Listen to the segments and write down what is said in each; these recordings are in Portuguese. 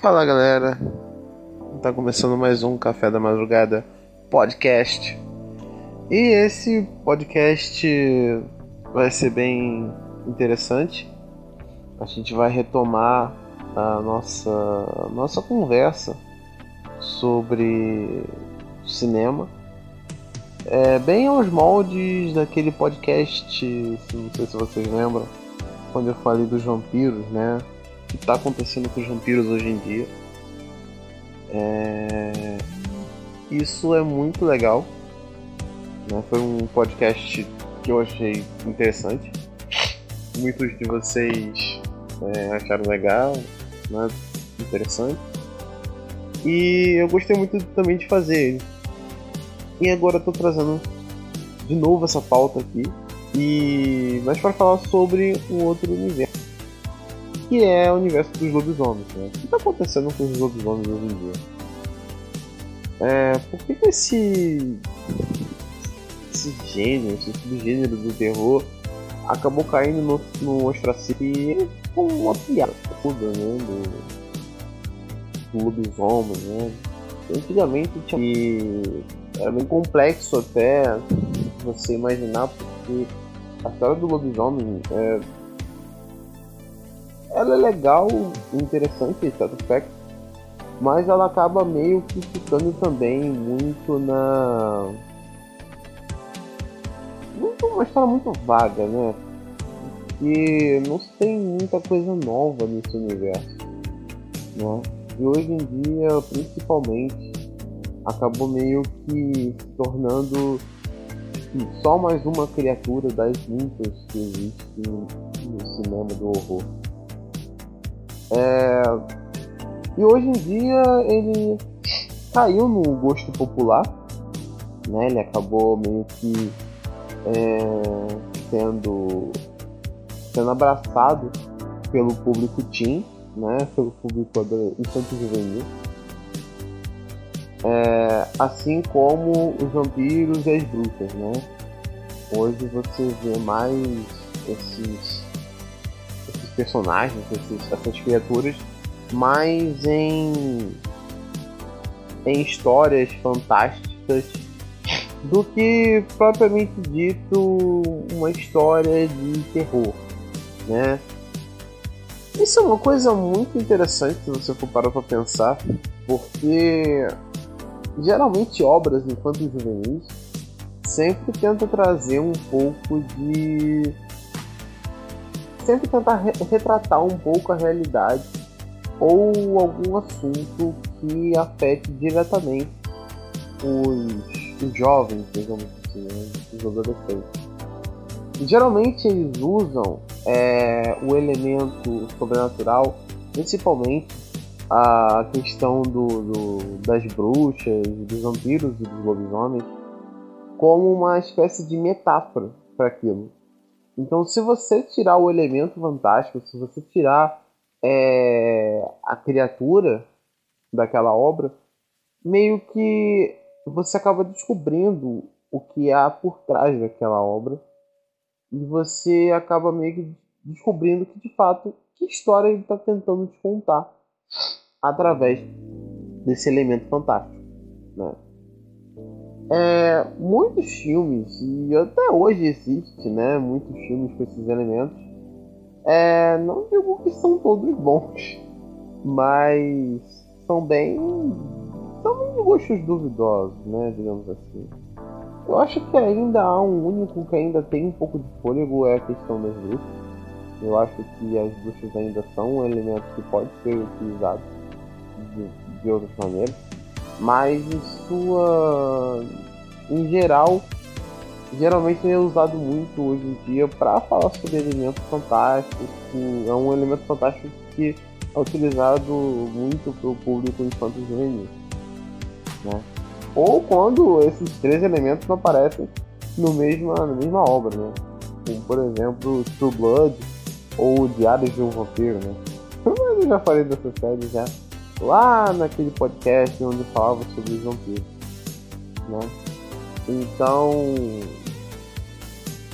Fala galera, tá começando mais um Café da Madrugada podcast. E esse podcast vai ser bem interessante. A gente vai retomar a nossa, nossa conversa sobre cinema. É, bem aos moldes daquele podcast, não sei se vocês lembram, quando eu falei dos vampiros, né? que está acontecendo com os vampiros hoje em dia. É... Isso é muito legal. Né? Foi um podcast que eu achei interessante. Muitos de vocês é, acharam legal, né? interessante. E eu gostei muito também de fazer ele. E agora estou trazendo de novo essa pauta aqui. E mas para falar sobre um outro universo que é o universo dos lobisomens. Né? O que está acontecendo com os lobisomens hoje em dia? É, por que, que esse, esse gênero, esse subgênero do terror acabou caindo no, no ostracismo com uma piada toda, né? Do, do lobisomem, né? Antigamente tinha, era bem complexo até você imaginar, porque a história do lobisomem é, ela é legal, interessante esse aspecto, mas ela acaba meio que ficando também muito na. Muito, uma história muito vaga, né? E não tem muita coisa nova nesse universo. Né? E hoje em dia, principalmente, acabou meio que se tornando só mais uma criatura das muitas que existem no cinema do horror. É... E hoje em dia ele caiu no gosto popular, né? Ele acabou meio que é... sendo sendo abraçado pelo público teen, né? Pelo público infantil juvenil. É... assim como os vampiros e as bruxas, né? Hoje você vê mais esses personagens, esses, essas criaturas, mais em, em histórias fantásticas do que propriamente dito uma história de terror, né? Isso é uma coisa muito interessante se você for parar para pensar, porque geralmente obras infantis juvenis sempre tentam trazer um pouco de sempre tentar re retratar um pouco a realidade ou algum assunto que afete diretamente os, os jovens, digamos assim, né? os adolescentes. Geralmente eles usam é, o elemento sobrenatural, principalmente a questão do, do, das bruxas, dos vampiros e dos lobisomens, como uma espécie de metáfora para aquilo. Então, se você tirar o elemento fantástico, se você tirar é, a criatura daquela obra, meio que você acaba descobrindo o que há por trás daquela obra e você acaba meio que descobrindo que de fato que história ele está tentando te contar através desse elemento fantástico, né? É, muitos filmes, e até hoje existe, né? Muitos filmes com esses elementos. É, não digo que são todos bons, mas são bem. são de gostos duvidosos, né? Digamos assim. Eu acho que ainda há um único que ainda tem um pouco de fôlego é a questão das bruxas. Eu acho que as bruxas ainda são um elemento que pode ser utilizado de, de outras maneiras mas em sua em geral geralmente é usado muito hoje em dia para falar sobre elementos fantásticos é um elemento fantástico que é utilizado muito para o público infantil juvenil né? ou quando esses três elementos não aparecem no mesma, na mesma obra né? como por exemplo True Blood ou Diários de um Vampiro né? eu já falei dessa série já lá naquele podcast onde eu falava sobre os vampiros, né? Então,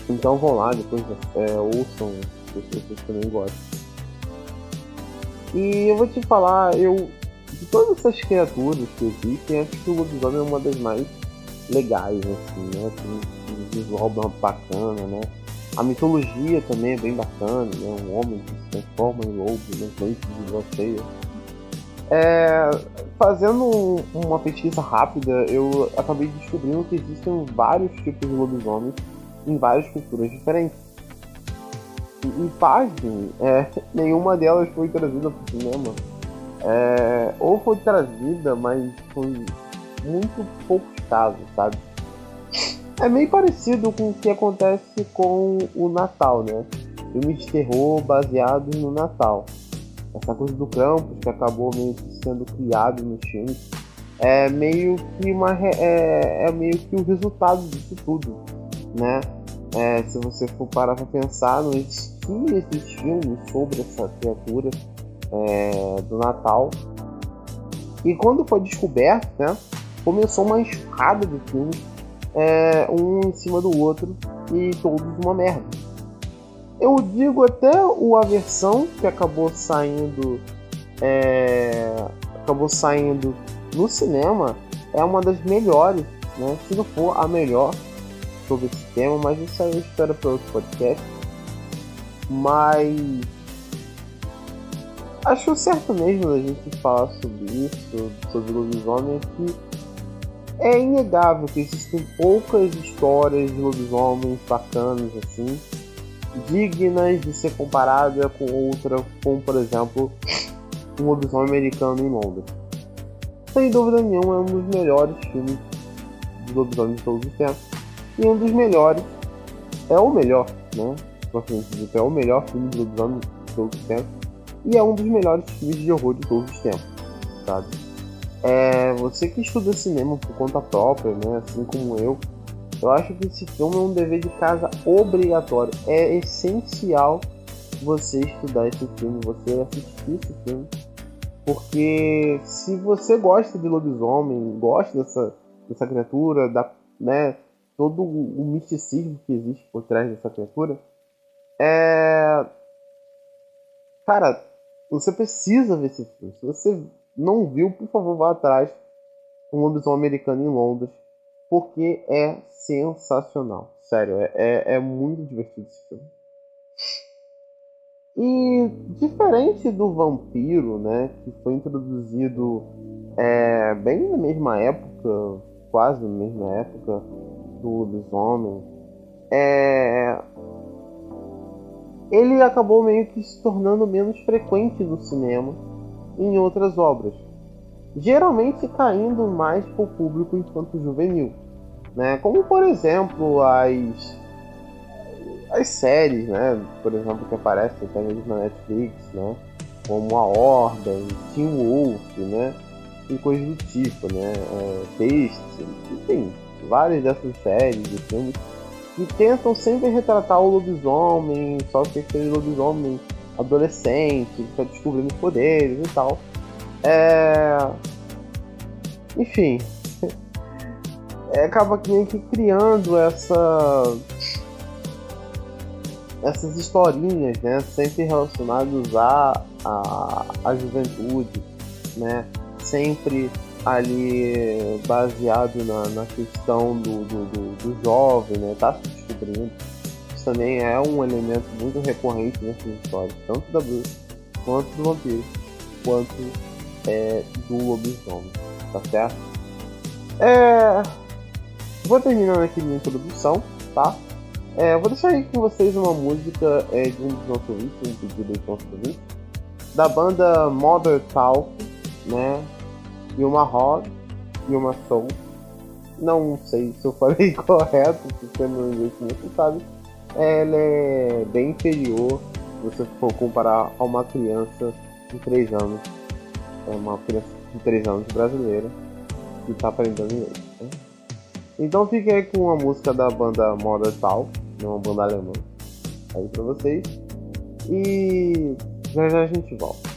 Então vão lá, depois é, ouçam se vocês também gostam. E eu vou te falar, eu de todas essas criaturas que existem, acho que o lobisomem é uma das mais legais, assim, né? Tem um visual bacana, né? A mitologia também é bem bacana, né? Um homem que se transforma em lobo, né? Dente de lua É, fazendo uma pesquisa rápida, eu acabei descobrindo que existem vários tipos de lobisomens em várias culturas diferentes. E, pasmem, é, nenhuma delas foi trazida para o cinema. É, ou foi trazida, mas foi muito poucos casos, sabe? É meio parecido com o que acontece com o Natal, né? Filmes de terror baseados no Natal. Essa coisa do Krampus que acabou meio que sendo criado nos filmes é meio que uma é, é meio que o resultado disso tudo, né? É, se você for parar para pensar, não existia esses filmes sobre essa criatura é, do Natal. E quando foi descoberto, né, começou uma escada de filmes, um em cima do outro, e todos uma merda. Eu digo até o A versão que acabou saindo. É, acabou saindo no cinema é uma das melhores, né? Se não for a melhor sobre esse tema, mas isso aí eu espero para outro podcast. Mas acho certo mesmo a gente falar sobre isso, sobre lobisomem, que é inegável que existem poucas histórias de lobisomens bacanas assim, dignas de ser comparada com outra, como por exemplo um lobisomem americano em Londres. Sem dúvida nenhuma, é um dos melhores filmes de lobisomem de todos os tempos. E um dos melhores, é o melhor, né? É o melhor filme de lobisomem de todos os tempos e é um dos melhores filmes de horror de todos os tempos, sabe? É, você que estuda cinema por conta própria, né, assim como eu, eu acho que esse filme é um dever de casa obrigatório. É essencial você estudar esse filme, você assistir esse filme, porque se você gosta de lobisomem, gosta dessa, dessa criatura, da, né, todo o misticismo que existe por trás dessa criatura, é, cara, você precisa ver esse filme. Se você não viu, por favor, vá atrás. Um lobisomem americano em Londres. Porque é sensacional. Sério, é, é, é muito divertido esse filme. E diferente do vampiro, né, que foi introduzido é, bem na mesma época, quase na mesma época do lobisomem, é, ele acabou meio que se tornando menos frequente no cinema em outras obras, geralmente caindo mais para o público enquanto juvenil, né? Como por exemplo as as séries, né? Por exemplo que aparecem até mesmo na Netflix, né? Como a Ordem, Teen Wolf, né? E coisas do tipo, né? É, enfim, várias dessas séries e filmes que tentam sempre retratar o lobisomem, só que aquele lobisomem adolescente, que está descobrindo poderes e tal. É... Enfim, é, acaba criando essa essas historinhas, né, sempre relacionadas à, à, à juventude, né, sempre ali baseado na, na questão do, do, do, do jovem, né? Tá se descobrindo. Isso também é um elemento muito recorrente nessas histórias, tanto da bruxa, quanto do vampiro, quanto é, do lobisomem, tá certo? É... Vou terminando aqui minha introdução, tá? É, vou deixar aí com vocês uma música é, de um dos nossos ouvintes, um pedido dos nossos ouvintes, da banda Mother Talk, né? e uma Rod e uma Soul. Não sei se eu falei correto, porque no inglês você sabe. Ela é bem inferior se você for comparar a uma criança de 3 anos. É uma criança de 3 anos brasileira que está aprendendo inglês. Né? Então fique aí com a música da banda Modern Tal, né, uma banda alemã, aí pra vocês. E já já a gente volta.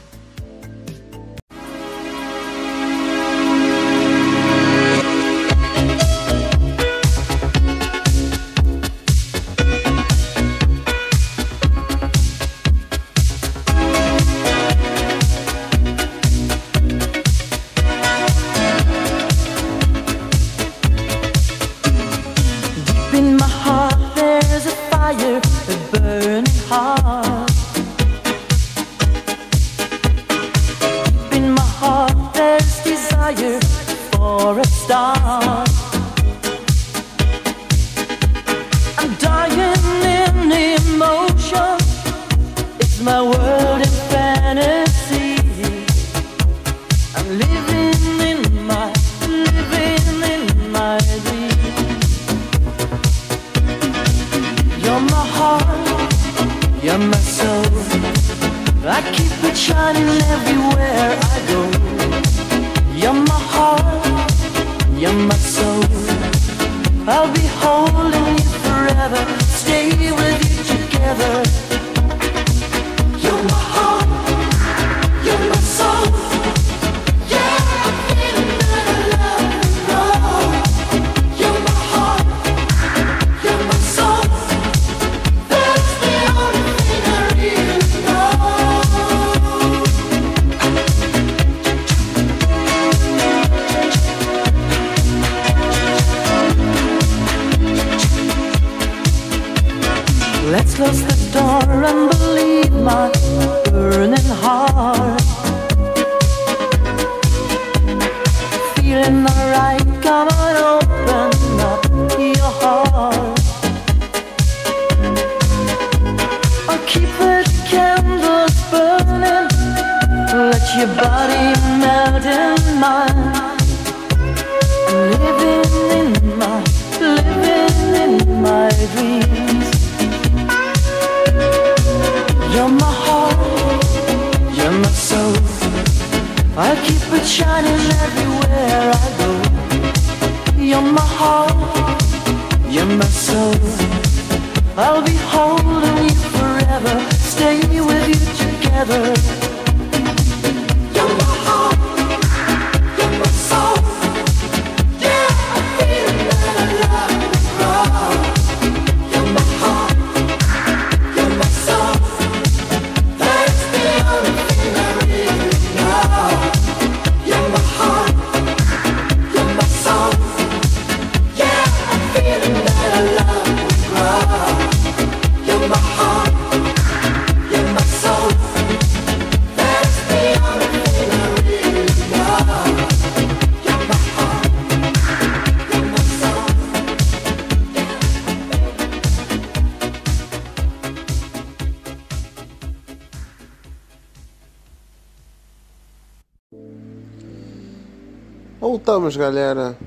Voltamos, galera.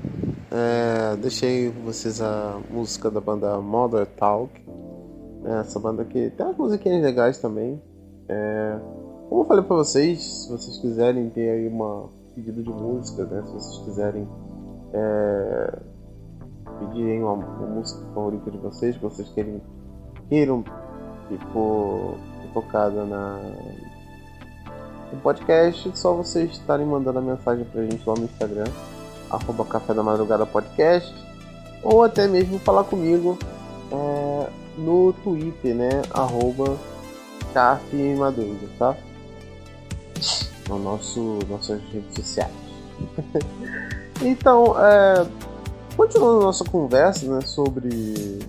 É, deixei vocês a música da banda Mother Talk. É, essa banda aqui tem umas musiquinhas legais também. É, como eu falei pra vocês, se vocês quiserem ter aí uma pedido de música, né? Se vocês quiserem é, pedirem uma, uma, música favorita de vocês, que vocês querem, queiram que for tocada na, no podcast, só vocês estarem mandando a mensagem pra gente lá no Instagram arroba Café da Madrugada Podcast, ou até mesmo falar comigo é, no Twitter, né? Arroba Café Madruga, tá? No nosso, nossas redes sociais. então, é, continuando a nossa conversa, né? Sobre,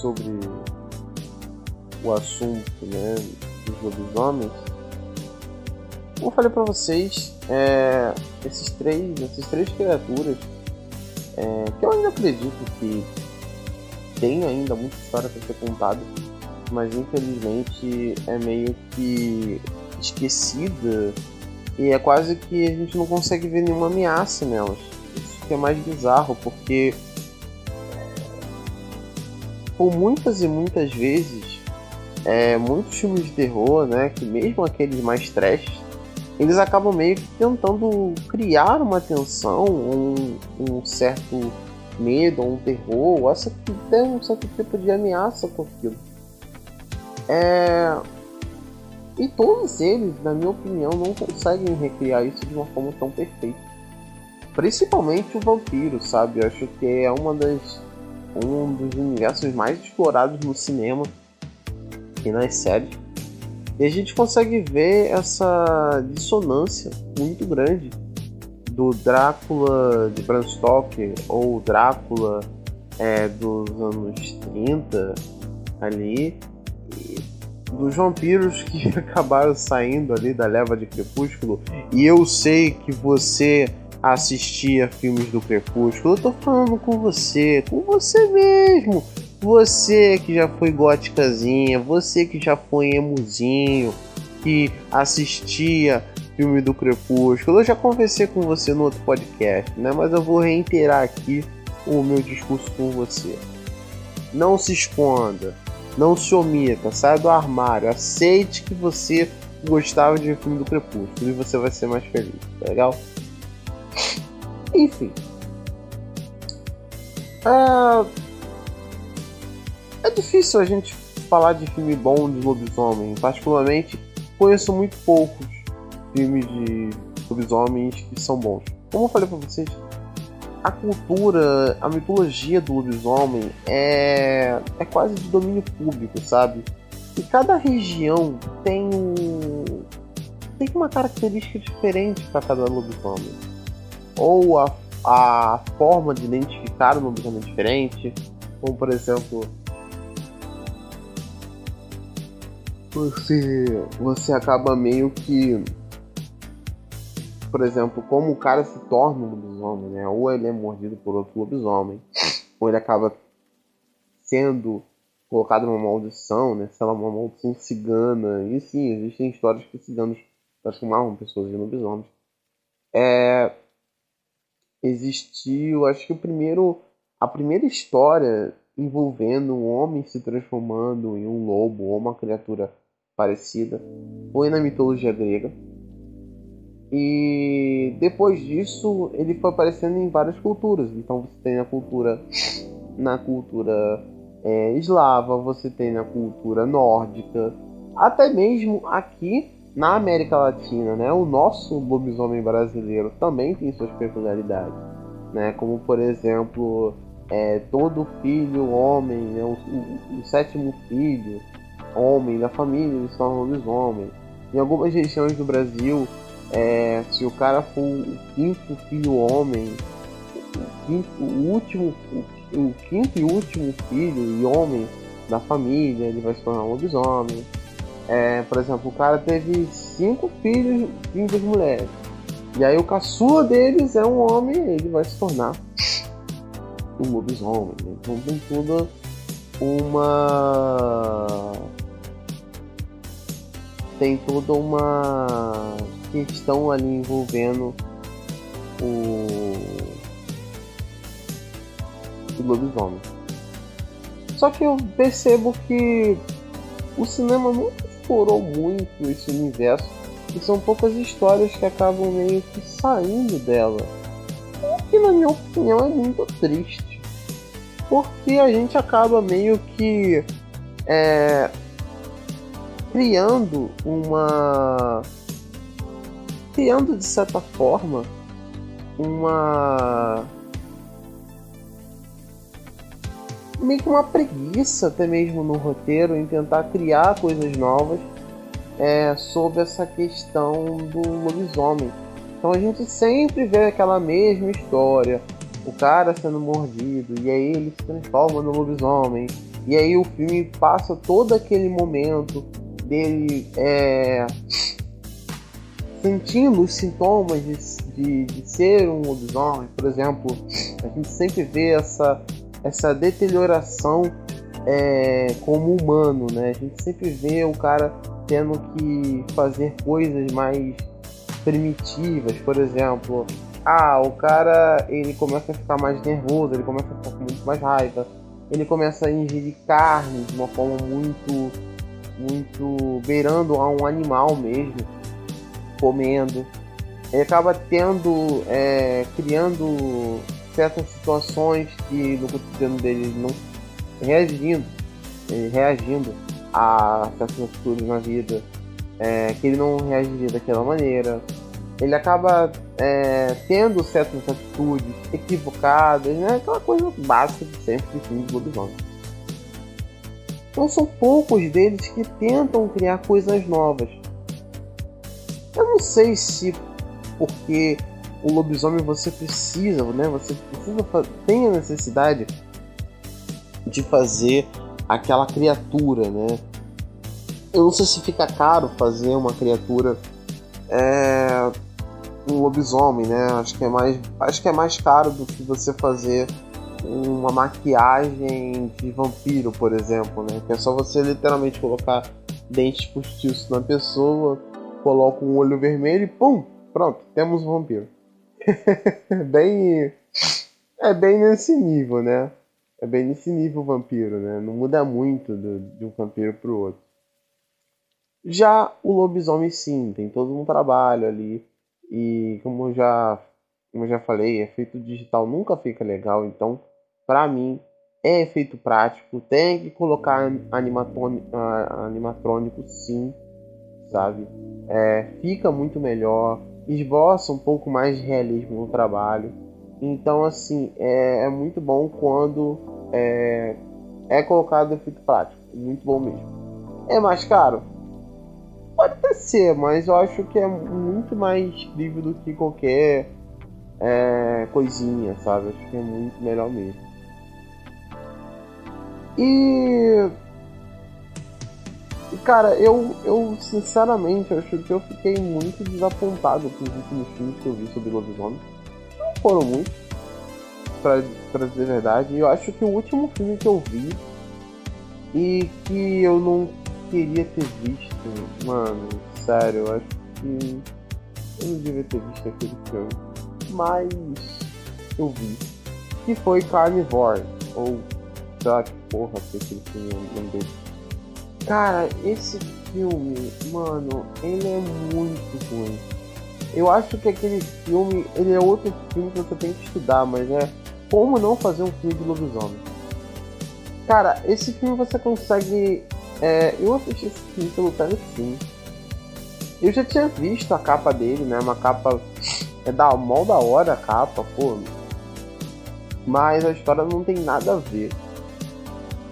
sobre o assunto, né? Dos lobisomens. Como eu falei pra vocês, é, esses três, essas três criaturas, é, que eu ainda acredito que tem ainda muita história para ser contada, mas infelizmente é meio que esquecida e é quase que a gente não consegue ver nenhuma ameaça nelas. Isso que é mais bizarro, porque por muitas e muitas vezes, é, muitos filmes de terror, né, que mesmo aqueles mais trash, eles acabam meio que tentando criar uma tensão, um, um certo medo, um terror, ou essa tem um certo tipo de ameaça com aquilo. É... E todos eles, na minha opinião, não conseguem recriar isso de uma forma tão perfeita. Principalmente o vampiro, sabe? Eu acho que é uma das um dos universos mais explorados no cinema e nas séries e a gente consegue ver essa dissonância muito grande do Drácula de Bram Stoker ou Drácula é, dos anos 30 ali. Dos vampiros que acabaram saindo ali da leva de Crepúsculo. E eu sei que você assistia filmes do Crepúsculo. Eu tô falando com você, com você mesmo. Você que já foi góticazinha, você que já foi emuzinho, que assistia filme do Crepúsculo. Eu já conversei com você no outro podcast, né? Mas eu vou reiterar aqui o meu discurso com você. Não se esconda, não se omita, saia do armário, aceite que você gostava de filme do Crepúsculo e você vai ser mais feliz, tá legal? Enfim. É... é difícil a gente falar de filme bom de lobisomem. Particularmente, conheço muito poucos filmes de lobisomens que são bons. Como eu falei pra vocês, a cultura, a mitologia do lobisomem é, é quase de domínio público, sabe? E cada região tem tem uma característica diferente para cada lobisomem. Ou a, a forma de identificar o lobisomem é diferente, como por exemplo, você você acaba meio que por exemplo, como o cara se torna um lobisomem, né? Ou ele é mordido por outro lobisomem, ou ele acaba sendo colocado numa maldição, né? Sei lá, uma maldição cigana. E sim, existem histórias que ciganos transformavam pessoas em lobisomens. É... Existiu, acho que o primeiro, a primeira história envolvendo um homem se transformando em um lobo ou uma criatura parecida foi na mitologia grega e depois disso ele foi aparecendo em várias culturas. Então você tem na cultura na cultura é, eslava, você tem na cultura nórdica, até mesmo aqui na América Latina, né? O nosso lobisomem brasileiro também tem suas peculiaridades, né? Como por exemplo, é, todo filho homem, né? o, o, o sétimo filho homem da família, ele se torna lobisomem. Em algumas regiões do Brasil é, se o cara for o quinto filho homem, o, quinto, o último, o, quinto e último filho e homem da família, ele vai se tornar um lobisomem. É, por exemplo, o cara teve cinco filhos vindos mulheres. E aí o caçula deles é um homem, ele vai se tornar um lobisomem. Né? Então tem tudo uma tem toda uma questão ali envolvendo o, o lobisomem. Só que eu percebo que o cinema nunca explorou muito esse universo e são poucas histórias que acabam meio que saindo dela. O que na minha opinião é muito triste. Porque a gente acaba meio que é, criando uma criando de certa forma uma meio que uma preguiça até mesmo no roteiro em tentar criar coisas novas é, sobre essa questão do lobisomem. Então a gente sempre vê aquela mesma história, o cara sendo mordido e aí ele se transforma no lobisomem e aí o filme passa todo aquele momento dele é, sentindo os sintomas de, de, de, ser um lobisomem, por exemplo, a gente sempre vê essa, essa deterioração é, como humano, né? A gente sempre vê o cara tendo que fazer coisas mais primitivas, por exemplo, ah, o cara ele começa a ficar mais nervoso, ele começa a ficar com muito mais raiva, ele começa a ingerir carne de uma forma muito, muito beirando a um animal mesmo comendo. Ele acaba tendo, é, criando certas situações que no cotidiano dele não reagindo, reagindo a certas atitudes na vida é, que ele não reagiria daquela maneira. Ele acaba é, tendo certas atitudes equivocadas, né? aquela coisa básica de sempre de filme de lobisomem. Então são poucos deles que tentam criar coisas novas. Eu não sei se porque o lobisomem você precisa, né? Você precisa tem a necessidade de fazer aquela criatura, né? Eu não sei se fica caro fazer uma criatura é, um lobisomem, né? Acho que é mais acho que é mais caro do que você fazer uma maquiagem de vampiro, por exemplo, né? Que é só você literalmente colocar dentes postiços na pessoa, coloca um olho vermelho e pum, pronto, temos um vampiro. bem é bem nesse nível, né? É bem nesse nível o vampiro, né? Não muda muito do, de um vampiro pro outro. Já o lobisomem sim, tem todo um trabalho ali. E como eu já, como eu já falei, efeito digital nunca fica legal, então para mim é efeito prático, tem que colocar animatrônico sim, sabe? É, fica muito melhor, esboça um pouco mais de realismo no trabalho. Então, assim, é, é muito bom quando é, é colocado efeito prático. Muito bom mesmo. É mais caro? Pode até ser, mas eu acho que é muito mais incrível do que qualquer é, coisinha, sabe? Acho que é muito melhor mesmo. E. Cara, eu, eu sinceramente acho que eu fiquei muito desapontado com os últimos filmes que eu vi sobre lobisomem. Não foram muitos, pra, pra dizer a verdade. Eu acho que o último filme que eu vi e que eu não queria ter visto, mano, sério, eu acho que eu não devia ter visto aquele filme. Mas eu vi. Que foi Carnivore, ou sei lá que porra que aquele filme é nome. Cara, esse filme, mano, ele é muito ruim. Eu acho que aquele filme, ele é outro filme que você tem que estudar, mas é como não fazer um filme de lobisomem. Cara, esse filme você consegue é, eu assisti esse filme pelo Telecine. Eu já tinha visto a capa dele, né? Uma capa. É da mal da hora a capa, pô. Mas a história não tem nada a ver.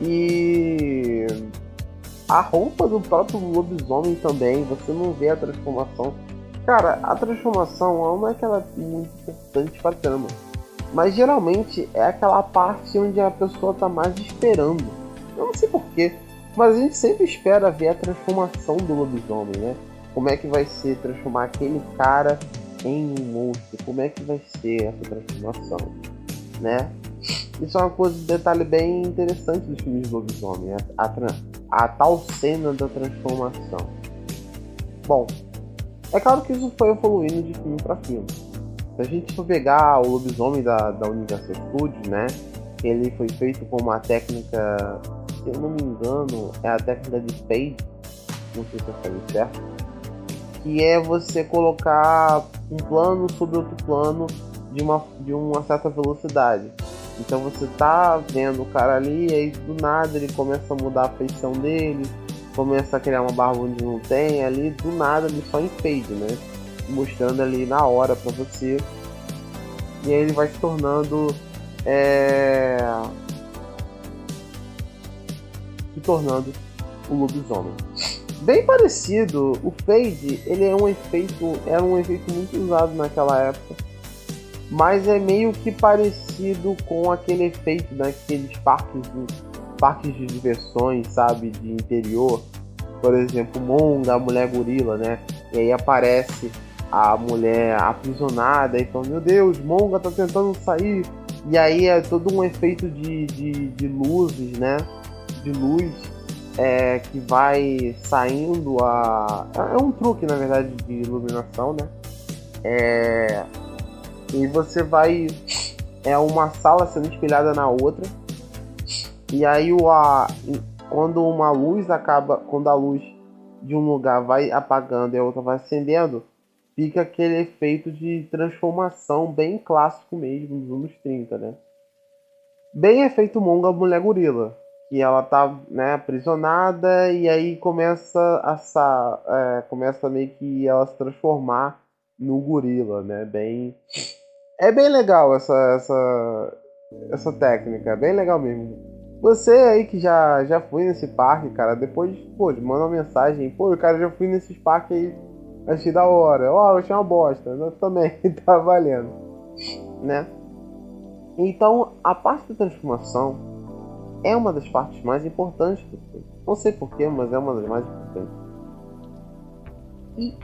E. A roupa do próprio lobisomem também, você não vê a transformação. Cara, a transformação não é aquela muito importante pra trama. Mas geralmente é aquela parte onde a pessoa tá mais esperando. Eu não sei porquê. Mas a gente sempre espera ver a transformação do lobisomem, né? Como é que vai ser transformar aquele cara em um monstro? Como é que vai ser essa transformação, né? Isso é uma coisa, um detalhe bem interessante dos filmes de lobisomem, a, a, a tal cena da transformação. Bom, é claro que isso foi evoluindo de filme para filme. Se a gente for pegar o lobisomem da, da Universal Studios, né? Ele foi feito com uma técnica se eu não me engano, é a técnica de fade, não sei se eu falei certo, que é você colocar um plano sobre outro plano de uma, de uma certa velocidade. Então você tá vendo o cara ali, aí do nada ele começa a mudar a feição dele, começa a criar uma barba onde não tem, ali do nada ele só em fade, né? Mostrando ali na hora para você. E aí ele vai se tornando é, se tornando o lobisomem. Bem parecido, o fade ele é um efeito, era um efeito muito usado naquela época, mas é meio que parecido com aquele efeito daqueles parques de, parques de diversões, sabe, de interior, por exemplo, Monga, a mulher gorila, né? E aí aparece a mulher aprisionada e fala, meu Deus, Monga tá tentando sair. E aí é todo um efeito de, de, de luzes, né? De luz é, que vai saindo a. É um truque, na verdade, de iluminação, né? É, e você vai. É uma sala sendo espelhada na outra. E aí o a, quando uma luz acaba. Quando a luz de um lugar vai apagando e a outra vai acendendo, fica aquele efeito de transformação bem clássico mesmo dos anos 30, né? Bem efeito Monga Mulher Gorila que ela tá né, aprisionada e aí começa a é, começa meio que ela se transformar no gorila, né? Bem é bem legal essa essa essa técnica, é bem legal mesmo. Você aí que já já foi nesse parque, cara, depois pô, manda uma mensagem, pô, cara, já fui nesses parques aí, achei da hora. Ó, oh, eu achei uma bosta, eu também tá valendo, né? Então, a parte da transformação é uma das partes mais importantes do filme. Não sei porquê, mas é uma das mais importantes. E,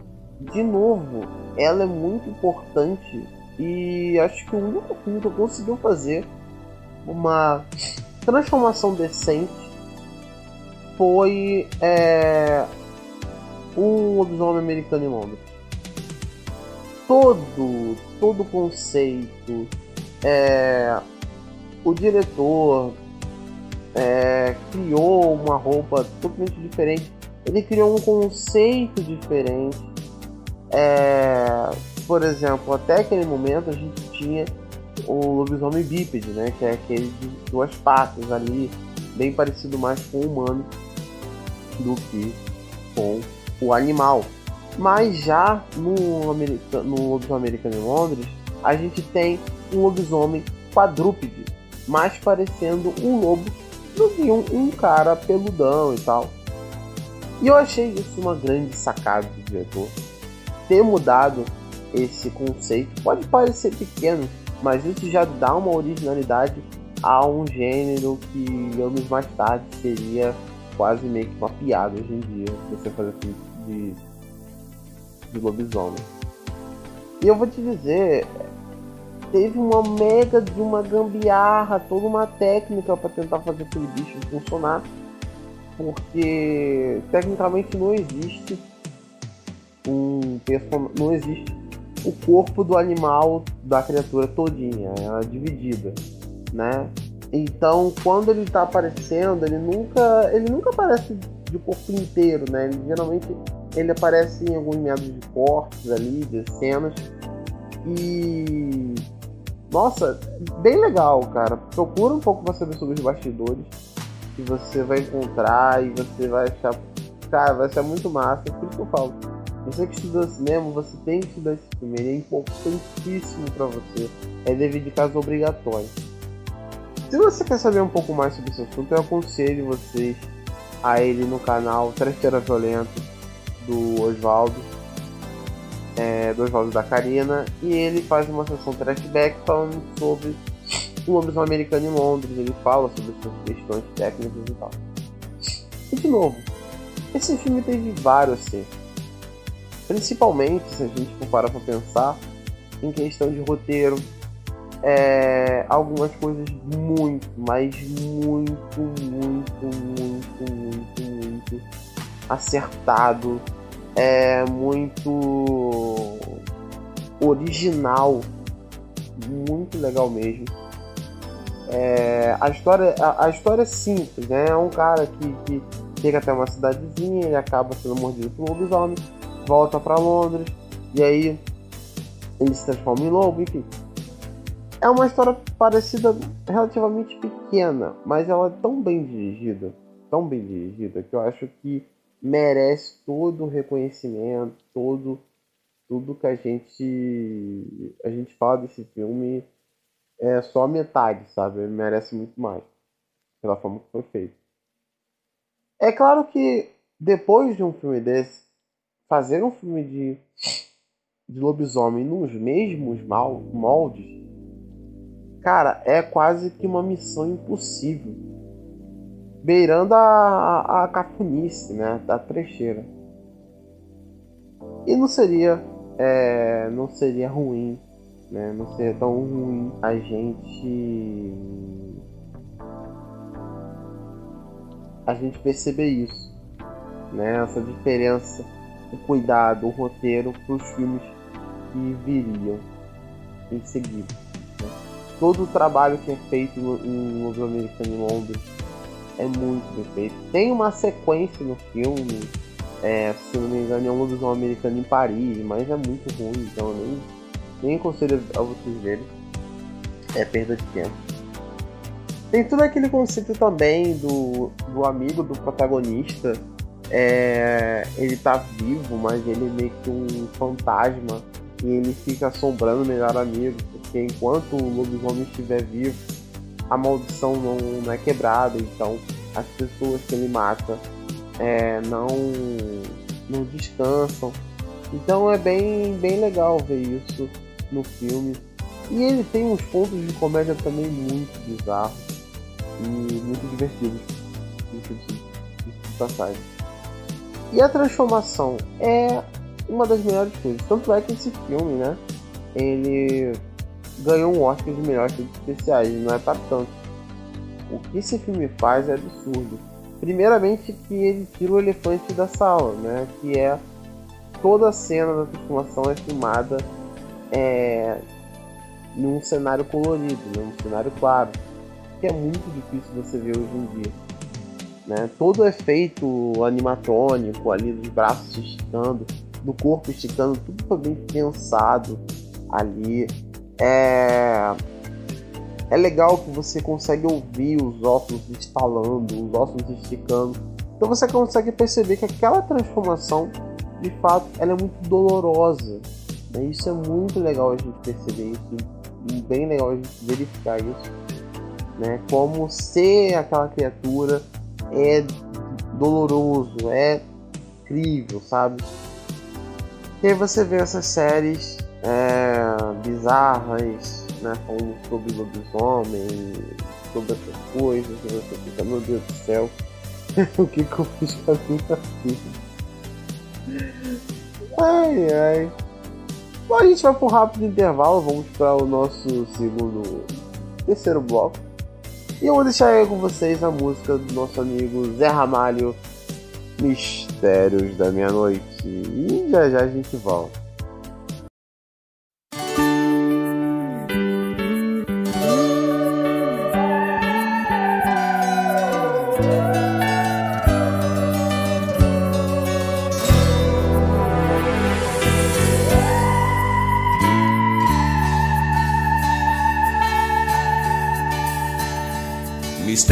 de novo, ela é muito importante e acho que o único filme que conseguiu fazer uma transformação decente foi é, um lobisomem americano em Londres. Todo, todo o conceito, é, o diretor é, criou uma roupa totalmente diferente. Ele criou um conceito diferente. É, por exemplo, até aquele momento a gente tinha o lobisomem bípede, né? Que é aquele de duas patas ali, bem parecido mais com o humano do que com o animal. Mas já no, no lobisomem americano em Londres, a gente tem um lobisomem quadrúpede, mais parecendo um lobo um, um cara peludão e tal. E eu achei isso uma grande sacada do diretor. Ter mudado esse conceito pode parecer pequeno, mas isso já dá uma originalidade a um gênero que anos mais tarde seria quase meio que uma piada hoje em dia você fazer filme de, de lobisomem. E eu vou te dizer, teve uma mega de uma gambiarra, toda uma técnica para tentar fazer aquele bicho funcionar, porque tecnicamente não existe um não existe o corpo do animal da criatura todinha, ela é dividida, né? Então, quando ele está aparecendo, ele nunca, ele nunca aparece de corpo inteiro, né? Ele, geralmente ele aparece em alguns meados de cortes ali, de cenas. E nossa, bem legal, cara. Procura um pouco pra saber sobre os bastidores. Que você vai encontrar e você vai achar. Cara, vai ser muito massa. Por isso que eu falo. Você que estuda cinema, você tem que estudar esse filme. Ele é importantíssimo para você. É dever de casa obrigatório. Se você quer saber um pouco mais sobre esse assunto, eu aconselho vocês a ele no canal Trecheira Violenta do Oswaldo é, Oswaldo da Karina e ele faz uma sessão flashback falando sobre o lobisomem americano em Londres. Ele fala sobre essas questões técnicas e tal. E de novo, esse filme teve vários acertos. Principalmente se a gente for parar para pensar em questão de roteiro, é, algumas coisas muito, mas muito, muito, muito, muito, muito acertado é muito original, muito legal mesmo. É, a, história, a, a, história é simples, né? É um cara que, que chega até uma cidadezinha, ele acaba sendo mordido por um lobisomem, volta para Londres, e aí ele se transforma em lobo, enfim. É uma história parecida, relativamente pequena, mas ela é tão bem dirigida, tão bem dirigida, que eu acho que merece todo o reconhecimento, todo tudo que a gente a gente fala desse filme é só metade, sabe? Ele merece muito mais pela forma que foi feito. É claro que depois de um filme desse, fazer um filme de de lobisomem nos mesmos moldes, cara, é quase que uma missão impossível beirando a, a, né, da trecheira. E não seria, é, não seria ruim, né, não seria tão ruim a gente a gente perceber isso, né, essa diferença, o cuidado, o roteiro para os filmes que viriam em seguida. Né. Todo o trabalho que é feito no, Los Americano em Londres é muito bem feito. Tem uma sequência no filme, é, se não me engano, é um lobisomem americano em Paris, mas é muito ruim, então eu nem, nem aconselho a vocês verem. É perda de tempo. Tem todo aquele conceito também do, do amigo do protagonista. É, ele tá vivo, mas ele é meio que um fantasma e ele fica assombrando o melhor amigo, porque enquanto o lobisomem estiver vivo, a maldição não, não é quebrada, então as pessoas que ele mata é, não, não descansam. Então é bem, bem legal ver isso no filme. E ele tem uns pontos de comédia também muito bizarros. e muito divertidos. Isso de, de passagem. E a transformação é uma das melhores coisas. Tanto é que esse filme, né? Ele ganhou um Oscar de melhores efeitos especiais, não é para tanto. O que esse filme faz é absurdo. Primeiramente que ele tira o elefante da sala, né? Que é toda a cena da transformação é filmada é, num cenário colorido, né? num cenário claro, que é muito difícil você ver hoje em dia. Né? Todo o efeito animatrônico ali dos braços esticando, do corpo esticando, tudo foi bem pensado ali. É, é legal que você consegue ouvir os ossos estalando, os ossos esticando. Então você consegue perceber que aquela transformação, de fato, ela é muito dolorosa. Né? Isso é muito legal a gente perceber isso, bem legal a gente verificar isso. Né? Como ser aquela criatura é doloroso, é incrível, sabe? E aí você vê essas séries é, bizarras, né? Falando sobre lobisomem, sobre essas coisas, e você fica, meu Deus do céu, o que, que eu fiz com a minha vida? Ai ai. Bom, a gente vai um rápido intervalo, vamos para o nosso segundo, terceiro bloco. E eu vou deixar aí com vocês a música do nosso amigo Zé Ramalho, Mistérios da Meia-Noite. E já já a gente volta.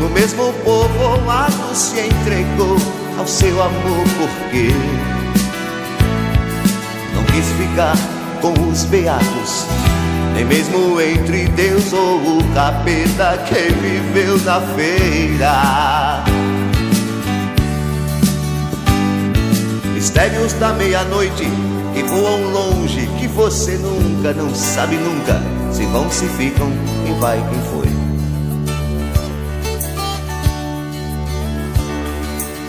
no mesmo povoado se entregou ao seu amor porque não quis ficar com os beatos, nem mesmo entre Deus ou o capeta que viveu na feira. Mistérios da meia-noite que voam longe, que você nunca, não sabe nunca, se vão, se ficam, quem vai, quem foi.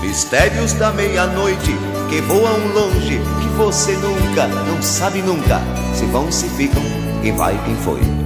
Mistérios da meia-noite que voam longe, que você nunca, não sabe nunca, se vão, se ficam, quem vai, quem foi.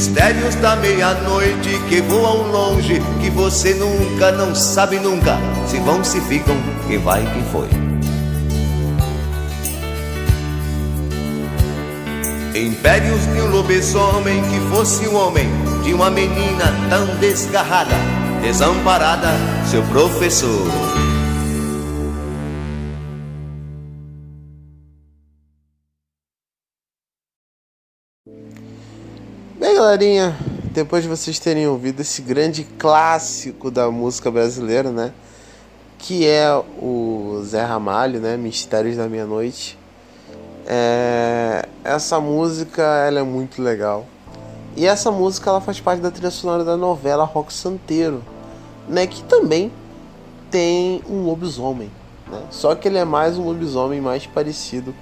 Mistérios da meia-noite que voam longe, que você nunca, não sabe nunca, se vão, se ficam, quem vai, quem foi. Impérios de um lobisomem que fosse um homem, de uma menina tão desgarrada, desamparada, seu professor. Bem, galerinha, depois de vocês terem ouvido esse grande clássico da música brasileira, né? Que é o Zé Ramalho, né? Mistérios da Meia-Noite. É... Essa música ela é muito legal. E essa música ela faz parte da trilha sonora da novela Rock Santeiro, né? Que também tem um lobisomem, né? Só que ele é mais um lobisomem mais parecido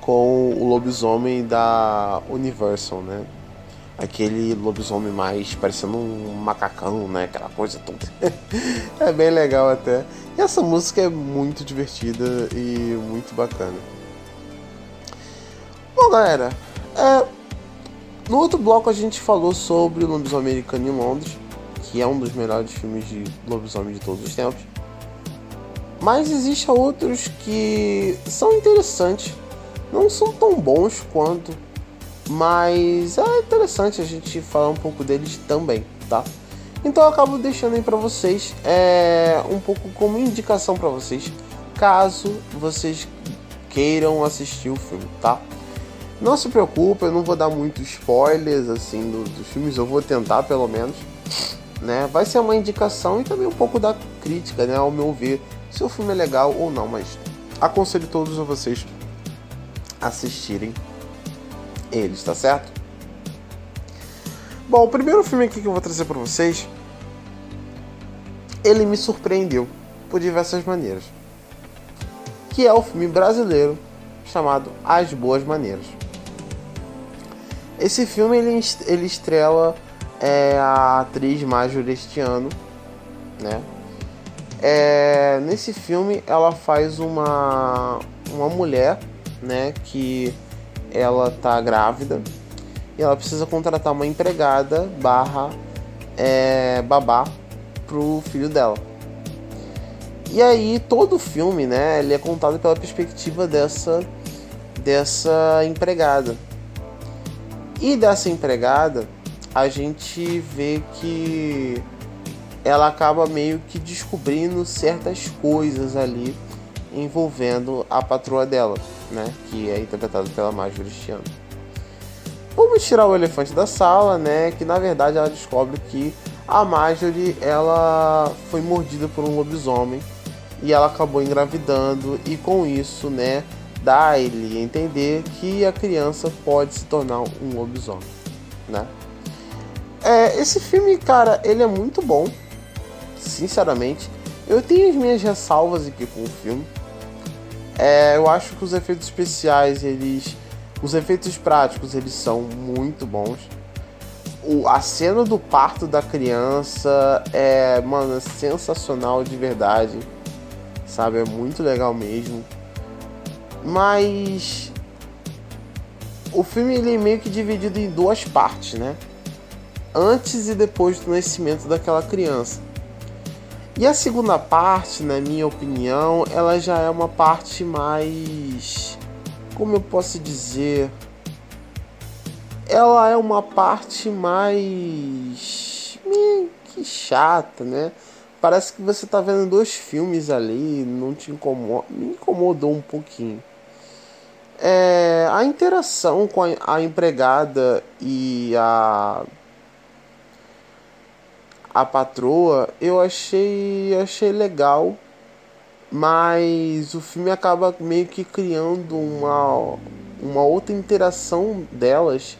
com o lobisomem da Universal, né? Aquele lobisomem mais parecendo um macacão, né? Aquela coisa toda. é bem legal até. E essa música é muito divertida e muito bacana. Bom, galera, é... no outro bloco a gente falou sobre o lobisomem americano em Londres, que é um dos melhores filmes de lobisomem de todos os tempos. Mas existem outros que são interessantes, não são tão bons quanto mas é interessante a gente falar um pouco deles também, tá? Então eu acabo deixando aí para vocês é, um pouco como indicação para vocês, caso vocês queiram assistir o filme, tá? Não se preocupe, eu não vou dar muitos spoilers assim dos, dos filmes, eu vou tentar pelo menos, né? Vai ser uma indicação e também um pouco da crítica, né? Ao meu ver, se o filme é legal ou não, mas aconselho todos a vocês assistirem eles, tá certo? Bom, o primeiro filme aqui que eu vou trazer para vocês, ele me surpreendeu por diversas maneiras. Que é o filme brasileiro chamado As Boas Maneiras. Esse filme ele, ele estrela é, a atriz Marjorie este ano, né? É, nesse filme ela faz uma uma mulher, né, que ela tá grávida e ela precisa contratar uma empregada barra é, babá pro filho dela. E aí todo o filme, né, ele é contado pela perspectiva dessa dessa empregada. E dessa empregada, a gente vê que ela acaba meio que descobrindo certas coisas ali envolvendo a patroa dela né? Que é interpretado pela Marjorie Cristiano. Vamos tirar o elefante da sala, né? Que na verdade ela descobre que a Marjorie ela foi mordida por um lobisomem e ela acabou engravidando e com isso, né, dá ele a entender que a criança pode se tornar um lobisomem, né? É, esse filme, cara, ele é muito bom, sinceramente. Eu tenho as minhas ressalvas aqui com o filme, é, eu acho que os efeitos especiais, eles. Os efeitos práticos, eles são muito bons. O, a cena do parto da criança é, mano, é sensacional de verdade. Sabe? É muito legal mesmo. Mas. O filme ele é meio que dividido em duas partes, né? Antes e depois do nascimento daquela criança. E a segunda parte, na minha opinião, ela já é uma parte mais. Como eu posso dizer? Ela é uma parte mais. que chata, né? Parece que você tá vendo dois filmes ali, não te incomoda. Me incomodou um pouquinho. É, a interação com a empregada e a a patroa, eu achei achei legal, mas o filme acaba meio que criando uma uma outra interação delas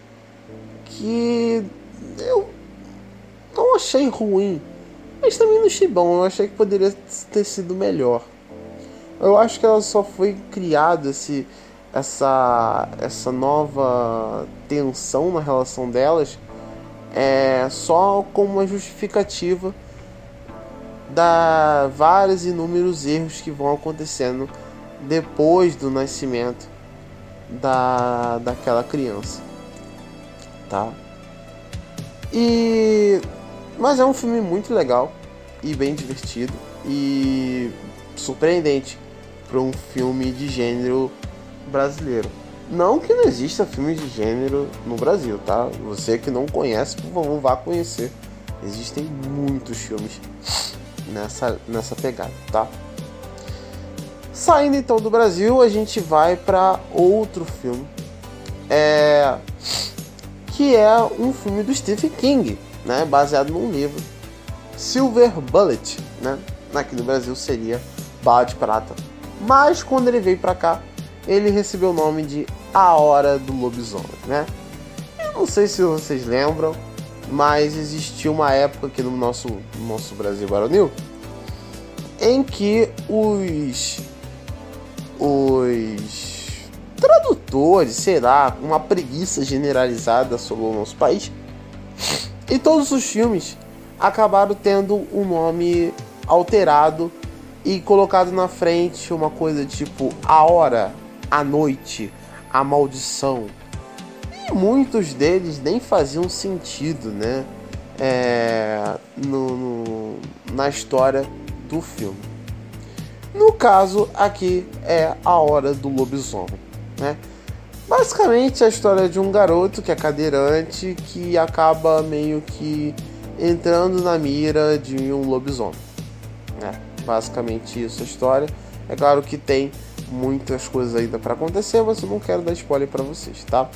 que eu não achei ruim, mas também não achei bom. Eu achei que poderia ter sido melhor. Eu acho que ela só foi criada esse essa essa nova tensão na relação delas é, só como uma justificativa da vários inúmeros erros que vão acontecendo depois do nascimento da, daquela criança, tá? E mas é um filme muito legal e bem divertido e surpreendente para um filme de gênero brasileiro. Não que não exista filmes de gênero no Brasil, tá? Você que não conhece, por favor, vá conhecer. Existem muitos filmes nessa, nessa pegada, tá? Saindo então do Brasil, a gente vai para outro filme, é, que é um filme do Stephen King, né, baseado num livro, Silver Bullet, né, aqui no Brasil seria Bala de Prata. Mas quando ele veio para cá, ele recebeu o nome de A Hora do Lobisomem, né? Eu não sei se vocês lembram, mas existiu uma época aqui no nosso, no nosso Brasil Baronil em que os os tradutores, sei lá, uma preguiça generalizada sobre o nosso país, e todos os filmes acabaram tendo um nome alterado e colocado na frente uma coisa tipo a hora, a noite, a maldição. E muitos deles nem faziam sentido, né? É, no, no, na história do filme. No caso, aqui é a hora do lobisomem, né? Basicamente, a história de um garoto que é cadeirante que acaba meio que entrando na mira de um lobisomem, né? Basicamente isso a história. É claro que tem muitas coisas ainda para acontecer, mas eu não quero dar spoiler para vocês, tá?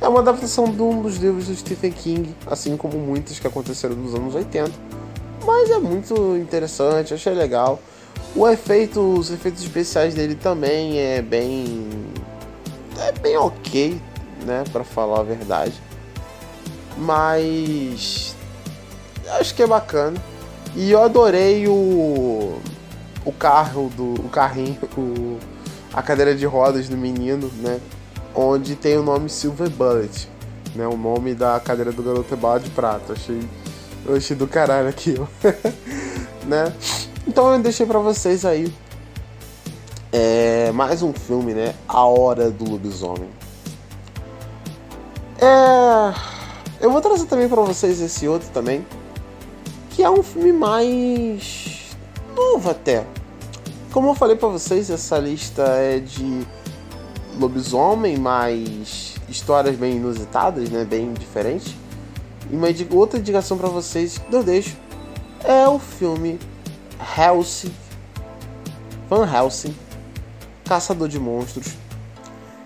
É uma adaptação de um dos livros do Stephen King, assim como muitos que aconteceram nos anos 80 mas é muito interessante, achei legal. O efeito, os efeitos especiais dele também é bem é bem ok, né, para falar a verdade. Mas acho que é bacana. E eu adorei o o carro do o carrinho, o, a cadeira de rodas do menino, né, onde tem o nome Silver Bullet, né, o nome da cadeira do garoto é bala de prata. Achei eu achei do caralho aquilo. né? Então eu deixei para vocês aí é, mais um filme, né? A Hora do Lobisomem. É, eu vou trazer também para vocês esse outro também, que é um filme mais novo até. Como eu falei para vocês, essa lista é de lobisomem, mais histórias bem inusitadas, né? Bem diferentes. E uma outra indicação para vocês que eu deixo é o filme Helsing, Van Helsing, Caçador de Monstros.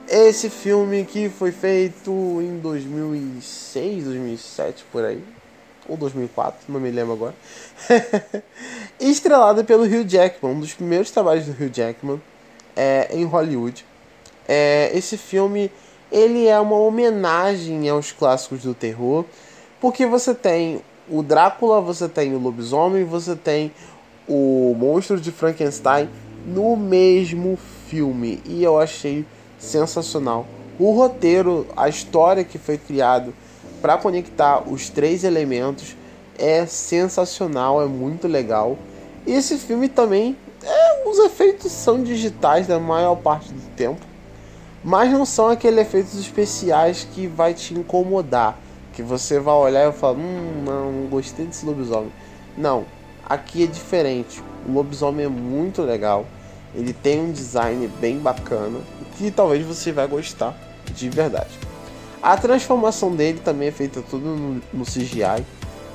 Esse filme que foi feito em 2006, 2007 por aí, ou 2004, não me lembro agora. Estrelado pelo Hugh Jackman, um dos primeiros trabalhos do Hugh Jackman é, em Hollywood. É, esse filme ele é uma homenagem aos clássicos do terror porque você tem o Drácula, você tem o lobisomem, você tem o monstro de Frankenstein no mesmo filme. E eu achei sensacional. O roteiro, a história que foi criado para conectar os três elementos é sensacional, é muito legal. E esse filme também, é, os efeitos são digitais na maior parte do tempo, mas não são aqueles efeitos especiais que vai te incomodar que você vai olhar e falar, hum, não, não gostei desse lobisomem. Não, aqui é diferente. O lobisomem é muito legal. Ele tem um design bem bacana que talvez você vai gostar de verdade. A transformação dele também é feita tudo no, no CGI,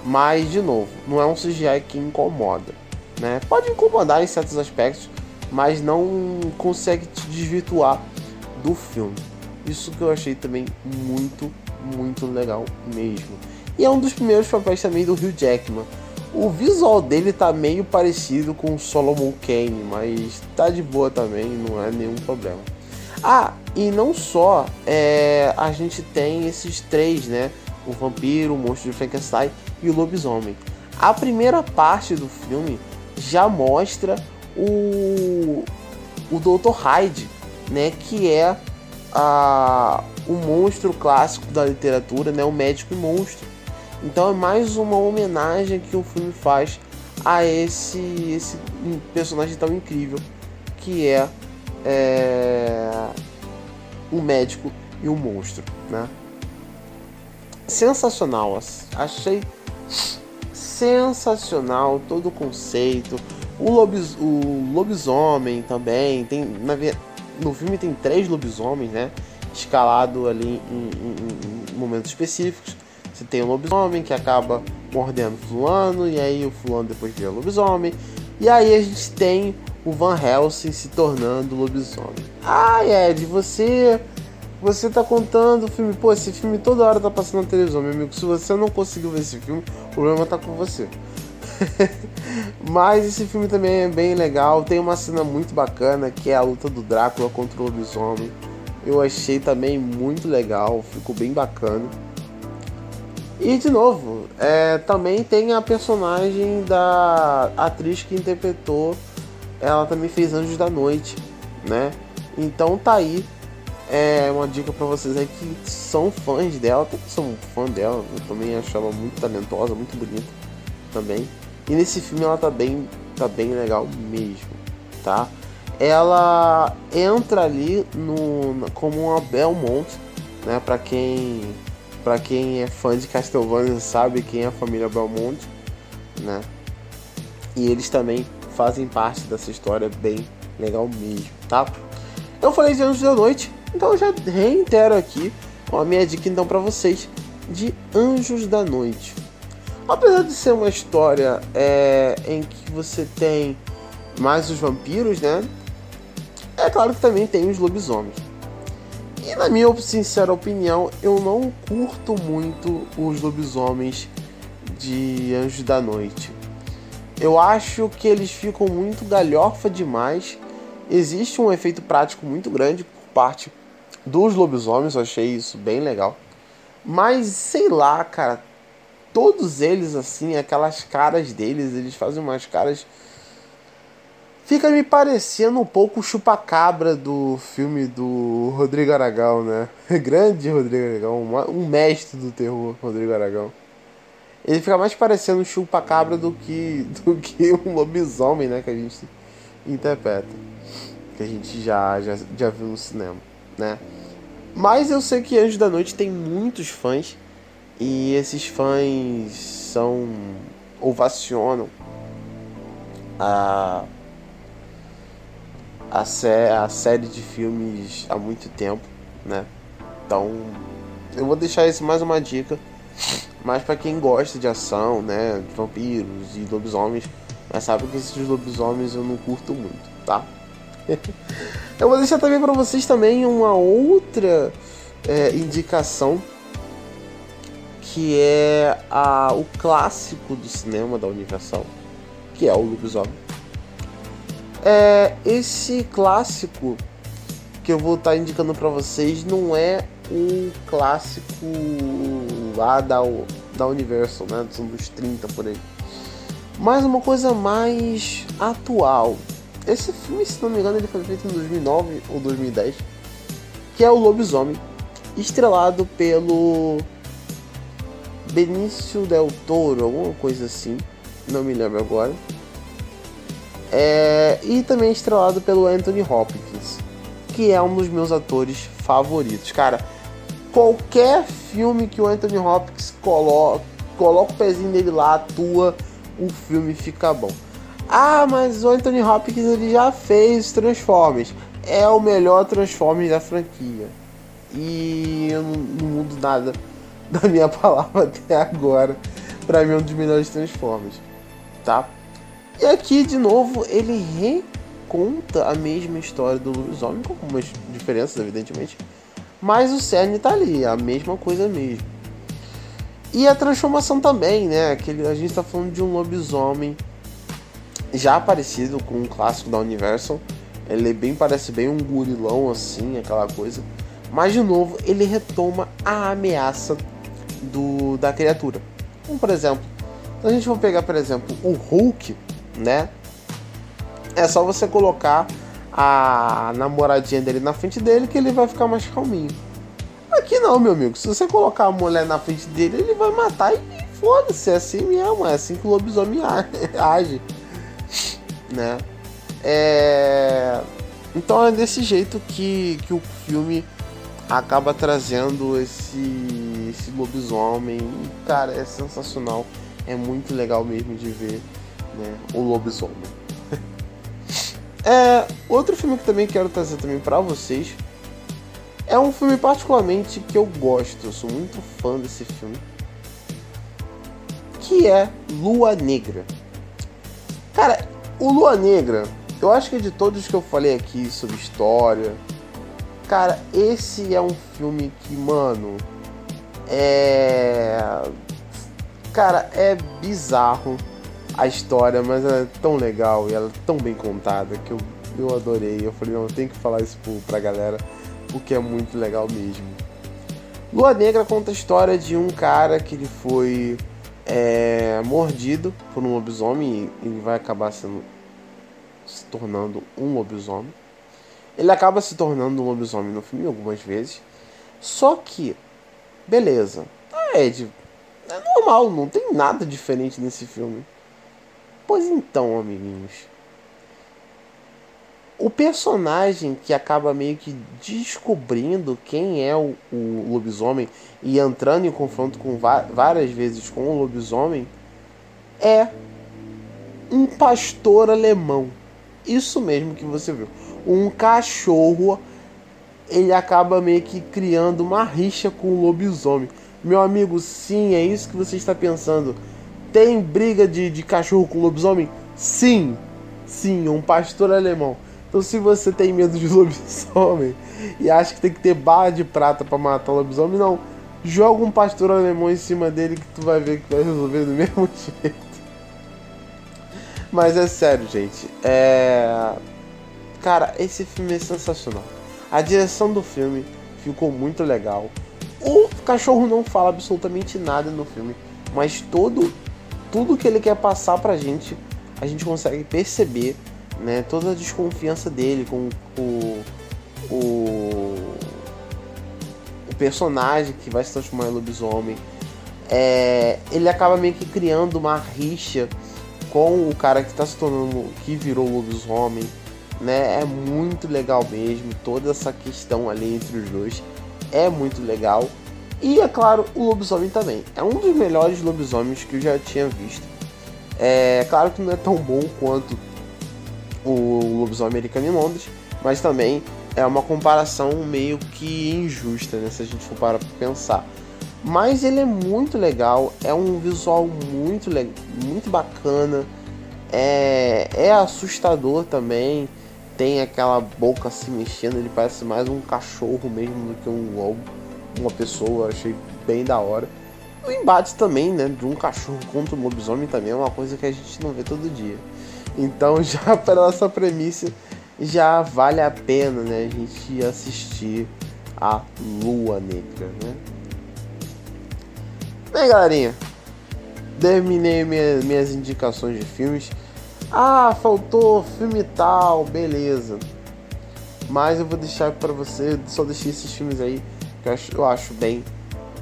mas de novo, não é um CGI que incomoda, né? Pode incomodar em certos aspectos, mas não consegue te desvirtuar do filme. Isso que eu achei também muito muito legal mesmo. E é um dos primeiros papéis também do Hugh Jackman. O visual dele tá meio parecido com o Solomon Kane, mas tá de boa também, não é nenhum problema. Ah, e não só é, a gente tem esses três, né? O vampiro, o monstro de Frankenstein e o lobisomem. A primeira parte do filme já mostra o, o Dr. Hyde, né? Que é a, o monstro clássico da literatura, né? O médico e monstro. Então é mais uma homenagem que o filme faz a esse, esse personagem tão incrível que é, é o médico e o monstro, né? Sensacional, achei sensacional todo o conceito. O, lobis, o lobisomem também tem na, no filme tem três lobisomens, né? Escalado ali em, em, em momentos específicos. Você tem o lobisomem que acaba mordendo fulano, e aí o fulano depois vira lobisomem. E aí a gente tem o Van Helsing se tornando lobisomem. Ah, Ed, você Você tá contando o filme, pô, esse filme toda hora tá passando na televisão, meu amigo. Se você não conseguiu ver esse filme, o problema tá com você. Mas esse filme também é bem legal. Tem uma cena muito bacana que é a luta do Drácula contra o lobisomem. Eu achei também muito legal, ficou bem bacana. E de novo, é, também tem a personagem da atriz que interpretou, ela também fez Anjos da Noite, né? Então tá aí é uma dica para vocês aí que são fãs dela, são fã dela, eu também acho ela muito talentosa, muito bonita também. E nesse filme ela tá bem, tá bem legal mesmo, tá? Ela entra ali no como uma Belmont, né? Para quem para quem é fã de Castlevania sabe quem é a família Belmont, né? E eles também fazem parte dessa história bem legal mesmo, tá? Eu falei de Anjos da Noite, então eu já reitero aqui a minha dica então para vocês de Anjos da Noite. Apesar de ser uma história é, em que você tem mais os vampiros, né? É claro que também tem os lobisomens. E na minha sincera opinião, eu não curto muito os lobisomens de Anjos da Noite. Eu acho que eles ficam muito galhofa demais. Existe um efeito prático muito grande por parte dos lobisomens, eu achei isso bem legal. Mas sei lá, cara, todos eles assim, aquelas caras deles, eles fazem umas caras Fica me parecendo um pouco o chupacabra do filme do Rodrigo Aragão, né? Grande Rodrigo Aragão, um mestre do terror, Rodrigo Aragão. Ele fica mais parecendo um chupacabra do que, do que um lobisomem, né? Que a gente interpreta. Que a gente já, já, já viu no cinema, né? Mas eu sei que Anjos da Noite tem muitos fãs. E esses fãs são. ovacionam a a, sé a série de filmes há muito tempo, né? Então, eu vou deixar isso mais uma dica, mais para quem gosta de ação, né? De vampiros e lobisomens, mas sabe que esses lobisomens eu não curto muito, tá? eu vou deixar também para vocês também uma outra é, indicação que é a, o clássico do cinema da Universal, que é o lobisomem é, esse clássico que eu vou estar tá indicando para vocês não é um clássico lá da, da Universal, né? Dos 30 por aí. Mas uma coisa mais atual. Esse filme, se não me engano, ele foi feito em 2009 ou 2010. Que é o Lobisomem. Estrelado pelo Benício Del Toro, alguma coisa assim. Não me lembro agora. É, e também estrelado pelo Anthony Hopkins, que é um dos meus atores favoritos. Cara, qualquer filme que o Anthony Hopkins coloca, coloca o pezinho dele lá, atua, o filme fica bom. Ah, mas o Anthony Hopkins ele já fez Transformers. É o melhor Transformers da franquia. E eu não, não mudo nada da minha palavra até agora. Pra mim é um dos melhores Transformers. Tá? E aqui, de novo, ele reconta a mesma história do lobisomem, com algumas diferenças, evidentemente. Mas o cerne tá ali, a mesma coisa mesmo. E a transformação também, né? Aquele, a gente tá falando de um lobisomem já parecido com um clássico da Universal. Ele bem parece bem um gurilão assim, aquela coisa. Mas de novo, ele retoma a ameaça do da criatura. Como por exemplo, a gente for pegar, por exemplo, o Hulk, né? É só você colocar a namoradinha dele na frente dele que ele vai ficar mais calminho. Aqui não, meu amigo. Se você colocar a mulher na frente dele, ele vai matar e foda-se. É assim mesmo. É assim que o lobisomem age. Né? É... Então é desse jeito que, que o filme acaba trazendo esse, esse lobisomem. cara, é sensacional. É muito legal mesmo de ver né? O lobisomem. É, outro filme que também quero trazer também para vocês é um filme particularmente que eu gosto, eu sou muito fã desse filme, que é Lua Negra. Cara, o Lua Negra, eu acho que de todos que eu falei aqui sobre história, Cara, esse é um filme que, mano, é. Cara, é bizarro a história, mas ela é tão legal e ela é tão bem contada que eu, eu adorei. Eu falei, não, eu tenho que falar isso pra galera porque é muito legal mesmo. Lua Negra conta a história de um cara que ele foi é, mordido por um lobisomem e ele vai acabar sendo, se tornando um lobisomem. Ele acaba se tornando um lobisomem no filme algumas vezes. Só que, beleza, é, Ed, é normal, não tem nada diferente nesse filme. Pois então, amiguinhos. O personagem que acaba meio que descobrindo quem é o, o lobisomem e entrando em confronto com várias vezes com o lobisomem é um pastor alemão. Isso mesmo que você viu. Um cachorro ele acaba meio que criando uma rixa com o lobisomem. Meu amigo, sim, é isso que você está pensando. Tem briga de, de cachorro com lobisomem? Sim, sim, um pastor alemão. Então, se você tem medo de lobisomem e acha que tem que ter barra de prata para matar lobisomem, não. Joga um pastor alemão em cima dele que tu vai ver que vai resolver do mesmo jeito. Mas é sério, gente. É. Cara, esse filme é sensacional. A direção do filme ficou muito legal. O cachorro não fala absolutamente nada no filme, mas todo tudo que ele quer passar pra gente, a gente consegue perceber, né? Toda a desconfiança dele com o, o, personagem que vai se transformar em lobisomem. É, ele acaba meio que criando uma rixa com o cara que está se tornando, que virou lobisomem, né? É muito legal mesmo, toda essa questão ali entre os dois é muito legal. E é claro, o lobisomem também. É um dos melhores lobisomens que eu já tinha visto. É claro que não é tão bom quanto o lobisomem americano em Londres, mas também é uma comparação meio que injusta, né? Se a gente for para pensar. Mas ele é muito legal, é um visual muito, muito bacana, é, é assustador também. Tem aquela boca se mexendo, ele parece mais um cachorro mesmo do que um lobo uma pessoa, achei bem da hora. O embate também, né, de um cachorro contra um lobisomem também é uma coisa que a gente não vê todo dia. Então, já pela essa premissa, já vale a pena, né, a gente assistir a Lua Negra, né? Bem, galerinha, terminei minha, minhas indicações de filmes. Ah, faltou filme tal, beleza. Mas eu vou deixar para você, só deixei esses filmes aí eu acho, eu acho bem,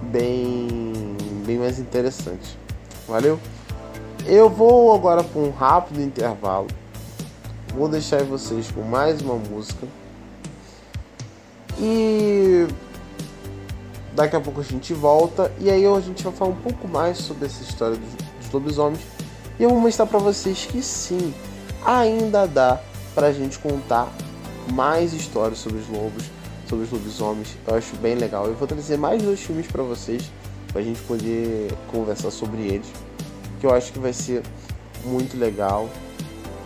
bem, bem mais interessante. Valeu? Eu vou agora para um rápido intervalo. Vou deixar vocês com mais uma música. E daqui a pouco a gente volta e aí a gente vai falar um pouco mais sobre essa história dos, dos lobisomens. E eu vou mostrar para vocês que sim, ainda dá para a gente contar mais histórias sobre os lobos sobre os lobisomens. Eu acho bem legal. Eu vou trazer mais dois filmes para vocês, pra gente poder conversar sobre eles, que eu acho que vai ser muito legal.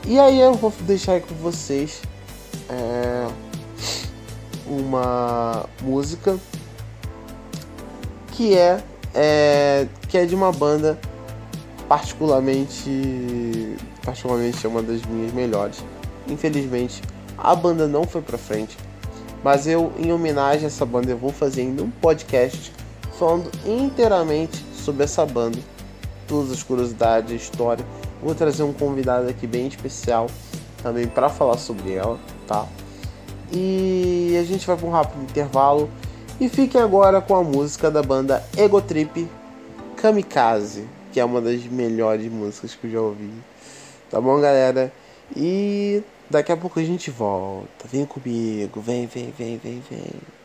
E aí eu vou deixar aí com vocês é, uma música que é, é que é de uma banda particularmente particularmente é uma das minhas melhores. Infelizmente a banda não foi para frente mas eu, em homenagem a essa banda, eu vou fazer ainda um podcast falando inteiramente sobre essa banda, todas as curiosidades, a história. Vou trazer um convidado aqui bem especial também para falar sobre ela, tá? E a gente vai para um rápido intervalo e fiquem agora com a música da banda Ego Trip Kamikaze, que é uma das melhores músicas que eu já ouvi. Tá bom, galera? E Daqui a pouco a gente volta. Vem comigo. Vem, vem, vem, vem, vem.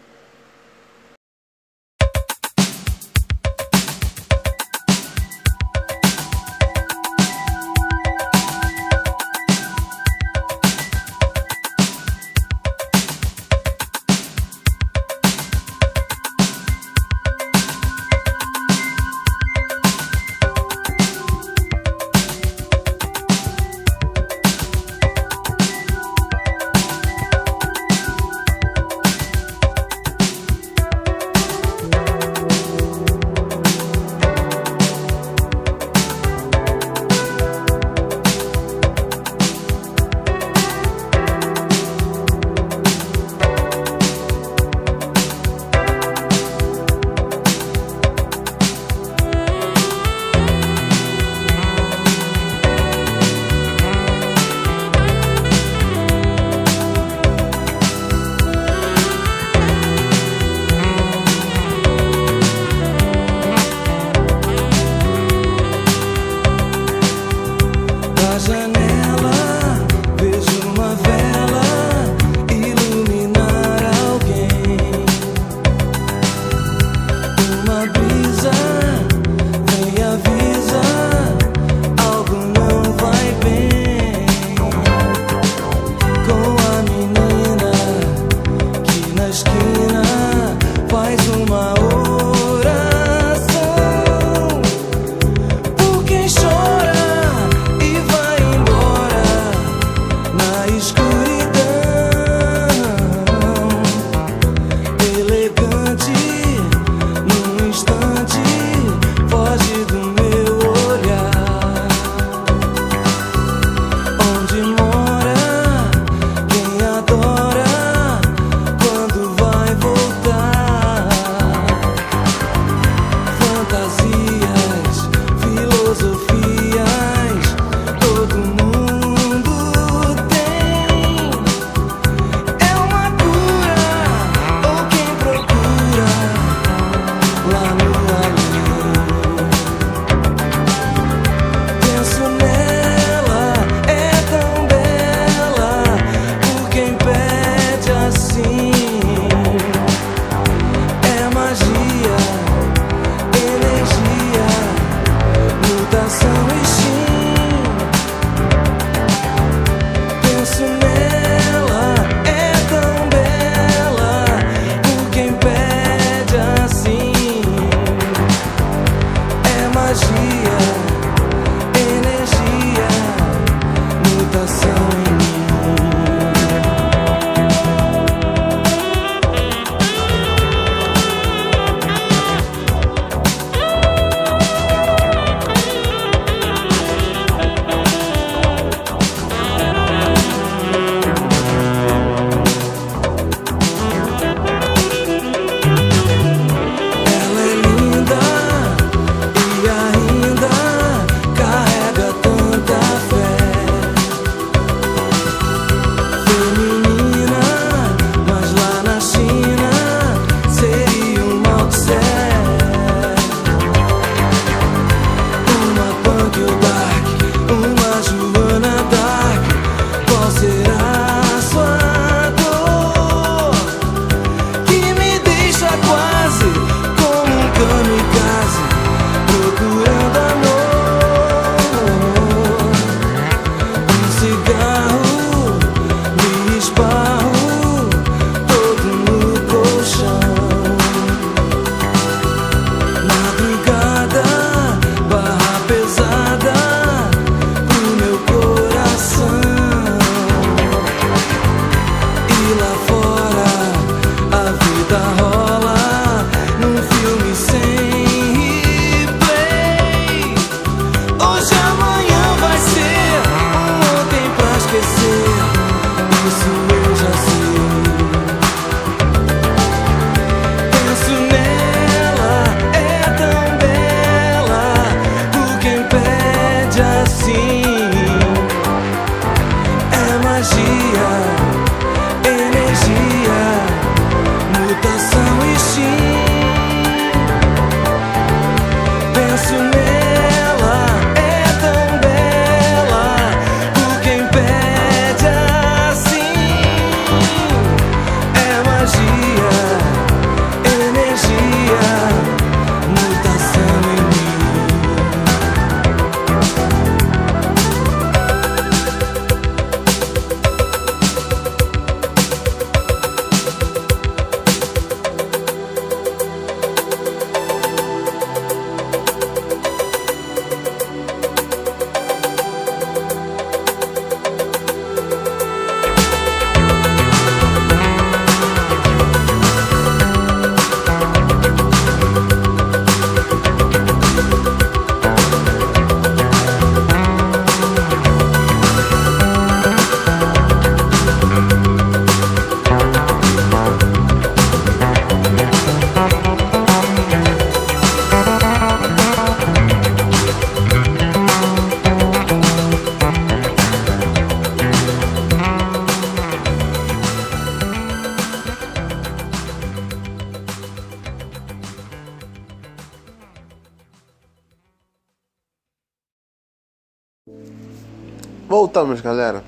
Voltamos, galera.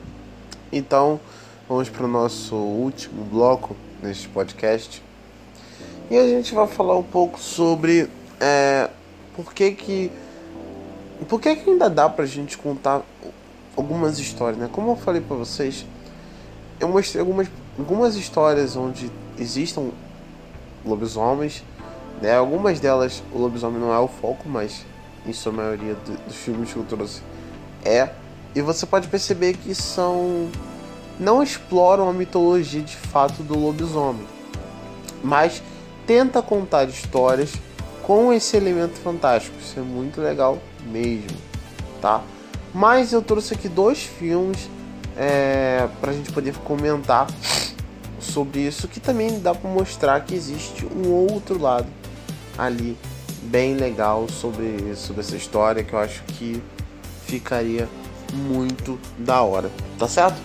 Então, vamos para o nosso último bloco neste podcast. E a gente vai falar um pouco sobre é, por que que por que que ainda dá pra gente contar algumas histórias, né? Como eu falei para vocês, eu mostrei algumas algumas histórias onde existam lobisomens, né? Algumas delas o lobisomem não é o foco, mas em sua maioria do, dos filmes que eu trouxe é. E você pode perceber que são não exploram a mitologia de fato do lobisomem, mas tenta contar histórias com esse elemento fantástico. Isso é muito legal mesmo, tá? Mas eu trouxe aqui dois filmes é, para a gente poder comentar sobre isso, que também dá para mostrar que existe um outro lado ali bem legal sobre, sobre essa história que eu acho que ficaria muito da hora, tá certo?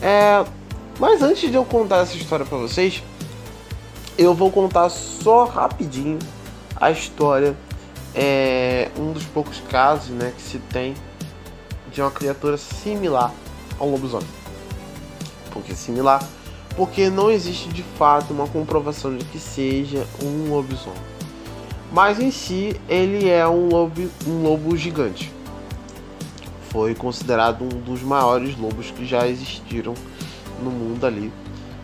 É, mas antes de eu contar essa história para vocês, eu vou contar só rapidinho a história, é um dos poucos casos né, que se tem de uma criatura similar ao lobisomem. Por que similar? Porque não existe de fato uma comprovação de que seja um lobisomem. Mas em si ele é um lobo, um lobo gigante. Foi considerado um dos maiores lobos que já existiram no mundo ali.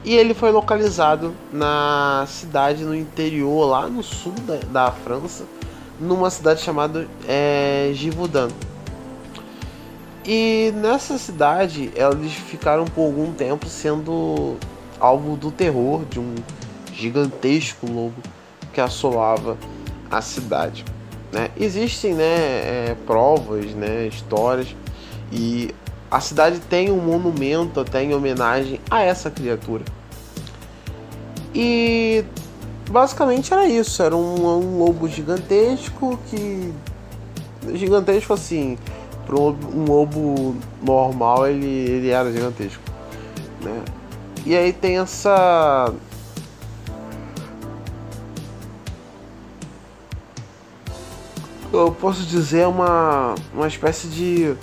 E ele foi localizado na cidade no interior, lá no sul da, da França, numa cidade chamada é. E nessa cidade eles ficaram por algum tempo sendo alvo do terror de um gigantesco lobo que assolava a cidade. Né? Existem né, é, provas, né, histórias e a cidade tem um monumento até em homenagem a essa criatura. E basicamente era isso, era um, um lobo gigantesco que. Gigantesco assim, para um lobo normal ele, ele era gigantesco. Né? E aí tem essa. Eu posso dizer uma, uma espécie de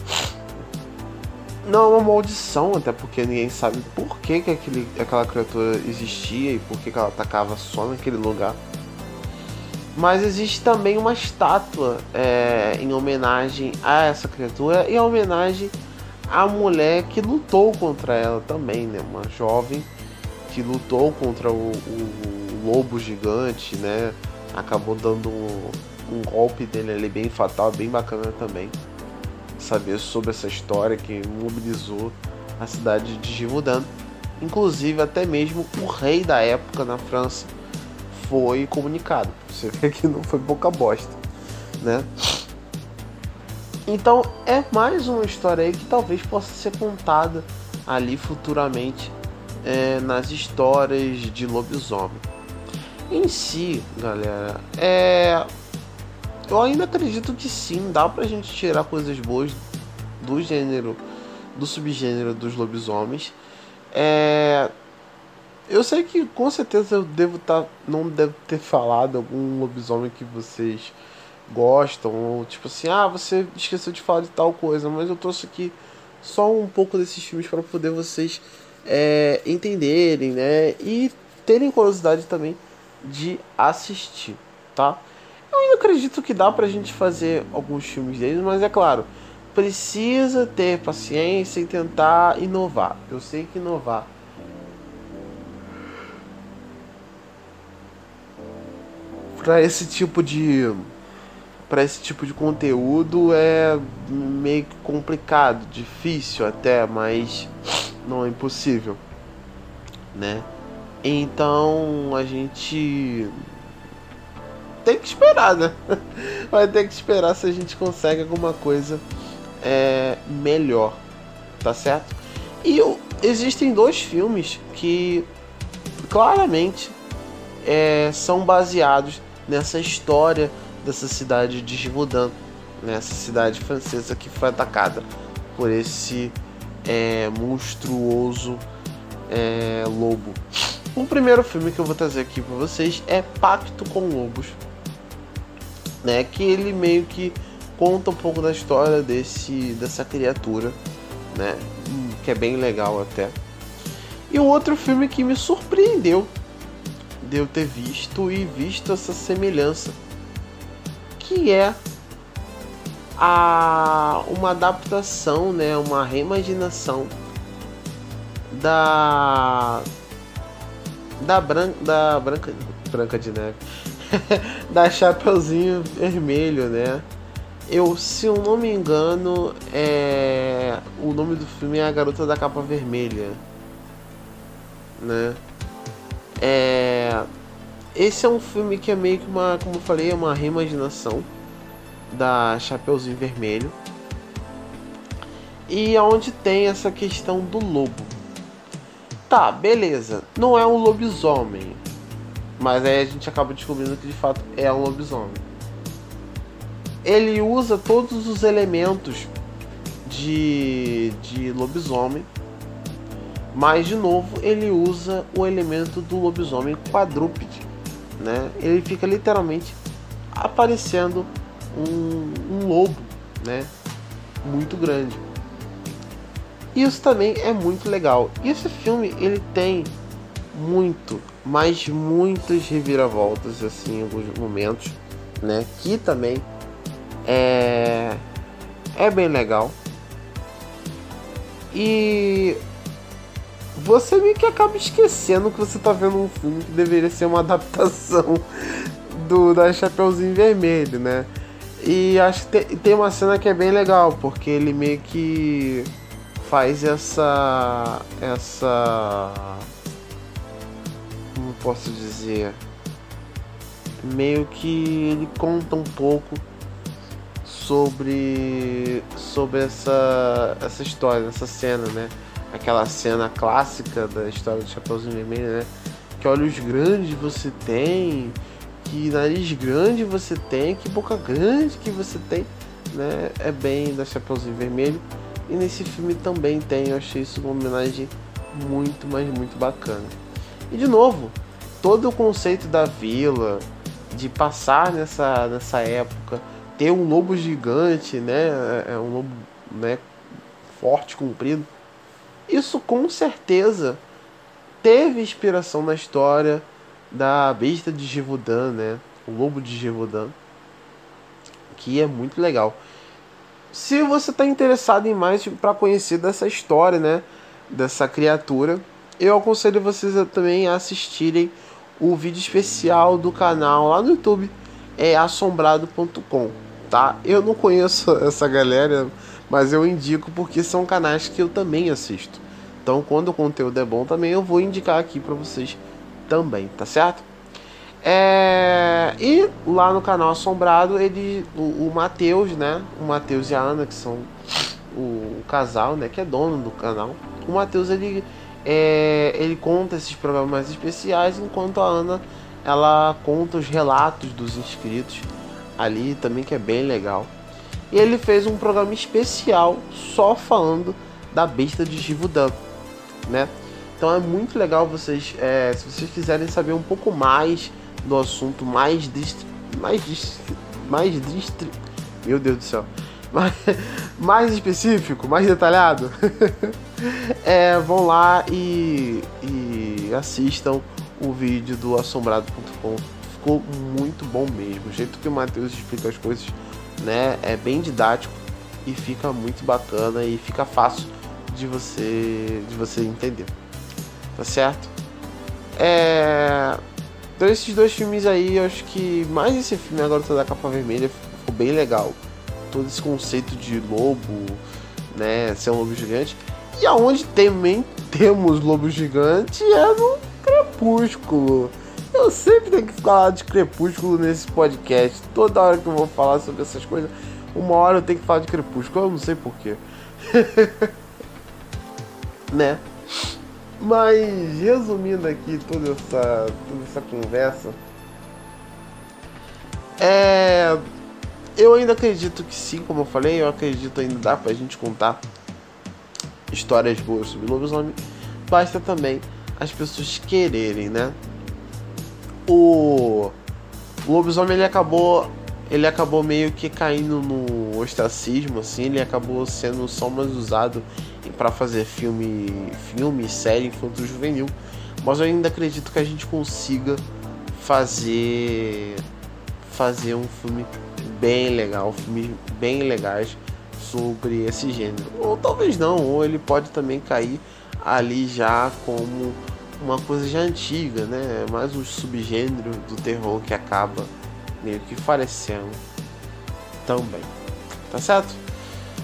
não uma maldição, até porque ninguém sabe por que, que aquele, aquela criatura existia e por que, que ela atacava só naquele lugar. Mas existe também uma estátua é, em homenagem a essa criatura e em homenagem à mulher que lutou contra ela também, né? Uma jovem que lutou contra o, o, o lobo gigante, né? Acabou dando um, um golpe dele ali bem fatal, bem bacana também saber sobre essa história que mobilizou a cidade de Givaudan. Inclusive, até mesmo o rei da época na França foi comunicado. Você vê que não foi pouca bosta, né? Então, é mais uma história aí que talvez possa ser contada ali futuramente é, nas histórias de lobisomem. Em si, galera, é eu ainda acredito que sim, dá pra gente tirar coisas boas do gênero, do subgênero dos lobisomens. É... Eu sei que com certeza eu devo estar. Tá, não devo ter falado algum lobisomem que vocês gostam, ou tipo assim, ah, você esqueceu de falar de tal coisa, mas eu trouxe aqui só um pouco desses filmes para poder vocês é, entenderem, né? E terem curiosidade também de assistir, tá? Eu ainda acredito que dá pra gente fazer alguns filmes deles, mas é claro, precisa ter paciência e tentar inovar. Eu sei que inovar para esse tipo de para esse tipo de conteúdo é meio complicado, difícil até, mas não é impossível, né? Então a gente tem que esperar, né? Vai ter que esperar se a gente consegue alguma coisa é, melhor, tá certo? E existem dois filmes que claramente é, são baseados nessa história dessa cidade de Givaudan, nessa cidade francesa que foi atacada por esse é, monstruoso é, lobo. O primeiro filme que eu vou trazer aqui para vocês é Pacto com Lobos, né? Que ele meio que conta um pouco da história desse dessa criatura, né? Que é bem legal até. E o outro filme que me surpreendeu de eu ter visto e visto essa semelhança, que é a uma adaptação, né, uma reimaginação da da branca da branca branca de neve da Chapeuzinho Vermelho, né? Eu, se eu não me engano, é o nome do filme é A Garota da Capa Vermelha, né? É esse é um filme que é meio que uma, como eu falei, é uma reimaginação da Chapeuzinho Vermelho. E onde tem essa questão do lobo. Tá, beleza. Não é um lobisomem. Mas aí a gente acaba descobrindo que de fato é um lobisomem. Ele usa todos os elementos de, de lobisomem. Mas de novo ele usa o elemento do lobisomem quadrúpede. Né? Ele fica literalmente aparecendo um, um lobo né? muito grande. Isso também é muito legal. E esse filme ele tem muito, mas muitas reviravoltas assim em alguns momentos, né? Que também é é bem legal. E você meio que acaba esquecendo que você tá vendo um filme que deveria ser uma adaptação do da Chapeuzinho Vermelho, né? E acho que tem, tem uma cena que é bem legal, porque ele meio que faz essa essa posso dizer? Meio que ele conta um pouco sobre sobre essa essa história essa cena né? Aquela cena clássica da história do Chapeuzinho Vermelho né? Que olhos grandes você tem que nariz grande você tem que boca grande que você tem né? É bem da Chapeuzinho Vermelho. E nesse filme também tem, eu achei isso uma homenagem muito, mas muito bacana. E de novo, todo o conceito da vila, de passar nessa, nessa época, ter um lobo gigante, né? É, é um lobo né, forte, comprido. Isso com certeza teve inspiração na história da besta de Givaudan, né? O lobo de Givaudan, que é muito legal. Se você está interessado em mais para conhecer dessa história, né, dessa criatura, eu aconselho vocês a, também a assistirem o vídeo especial do canal lá no YouTube, é assombrado.com, tá? Eu não conheço essa galera, mas eu indico porque são canais que eu também assisto. Então, quando o conteúdo é bom, também eu vou indicar aqui para vocês também, tá certo? É, e lá no canal Assombrado, ele, o, o Matheus, né? O Matheus e a Ana, que são o, o, casal, né? Que é dono do canal. O Matheus, ele, é, ele conta esses programas especiais, enquanto a Ana, ela conta os relatos dos inscritos ali também, que é bem legal. E ele fez um programa especial só falando da besta de Givudan, né? Então é muito legal vocês, é, se vocês quiserem saber um pouco mais do assunto mais dist... mais dist... mais distri... meu Deus do céu mais, mais específico mais detalhado? É, vão lá e, e assistam o vídeo do assombrado.com ficou muito bom mesmo. O jeito que o Matheus explica as coisas né é bem didático e fica muito bacana e fica fácil de você de você entender. Tá certo? É então esses dois filmes aí, eu acho que mais esse filme agora da capa vermelha ficou bem legal. Todo esse conceito de lobo, né, ser um lobo gigante. E aonde também temos lobo gigante é no Crepúsculo. Eu sempre tenho que falar de Crepúsculo nesse podcast. Toda hora que eu vou falar sobre essas coisas, uma hora eu tenho que falar de Crepúsculo. Eu não sei porquê. né? Mas resumindo aqui toda essa, toda essa conversa, é, eu ainda acredito que sim, como eu falei, eu acredito ainda dá pra gente contar histórias boas sobre lobisomem. Basta também as pessoas quererem, né? O, lobisomem ele acabou ele acabou meio que caindo no ostracismo, assim, ele acabou sendo só mais usado para fazer filme, filme, série infanto juvenil. Mas eu ainda acredito que a gente consiga fazer fazer um filme bem legal, filmes bem legais sobre esse gênero. Ou talvez não, ou ele pode também cair ali já como uma coisa já antiga, né? Mais um subgênero do terror que acaba meio que falecendo também. Tá certo?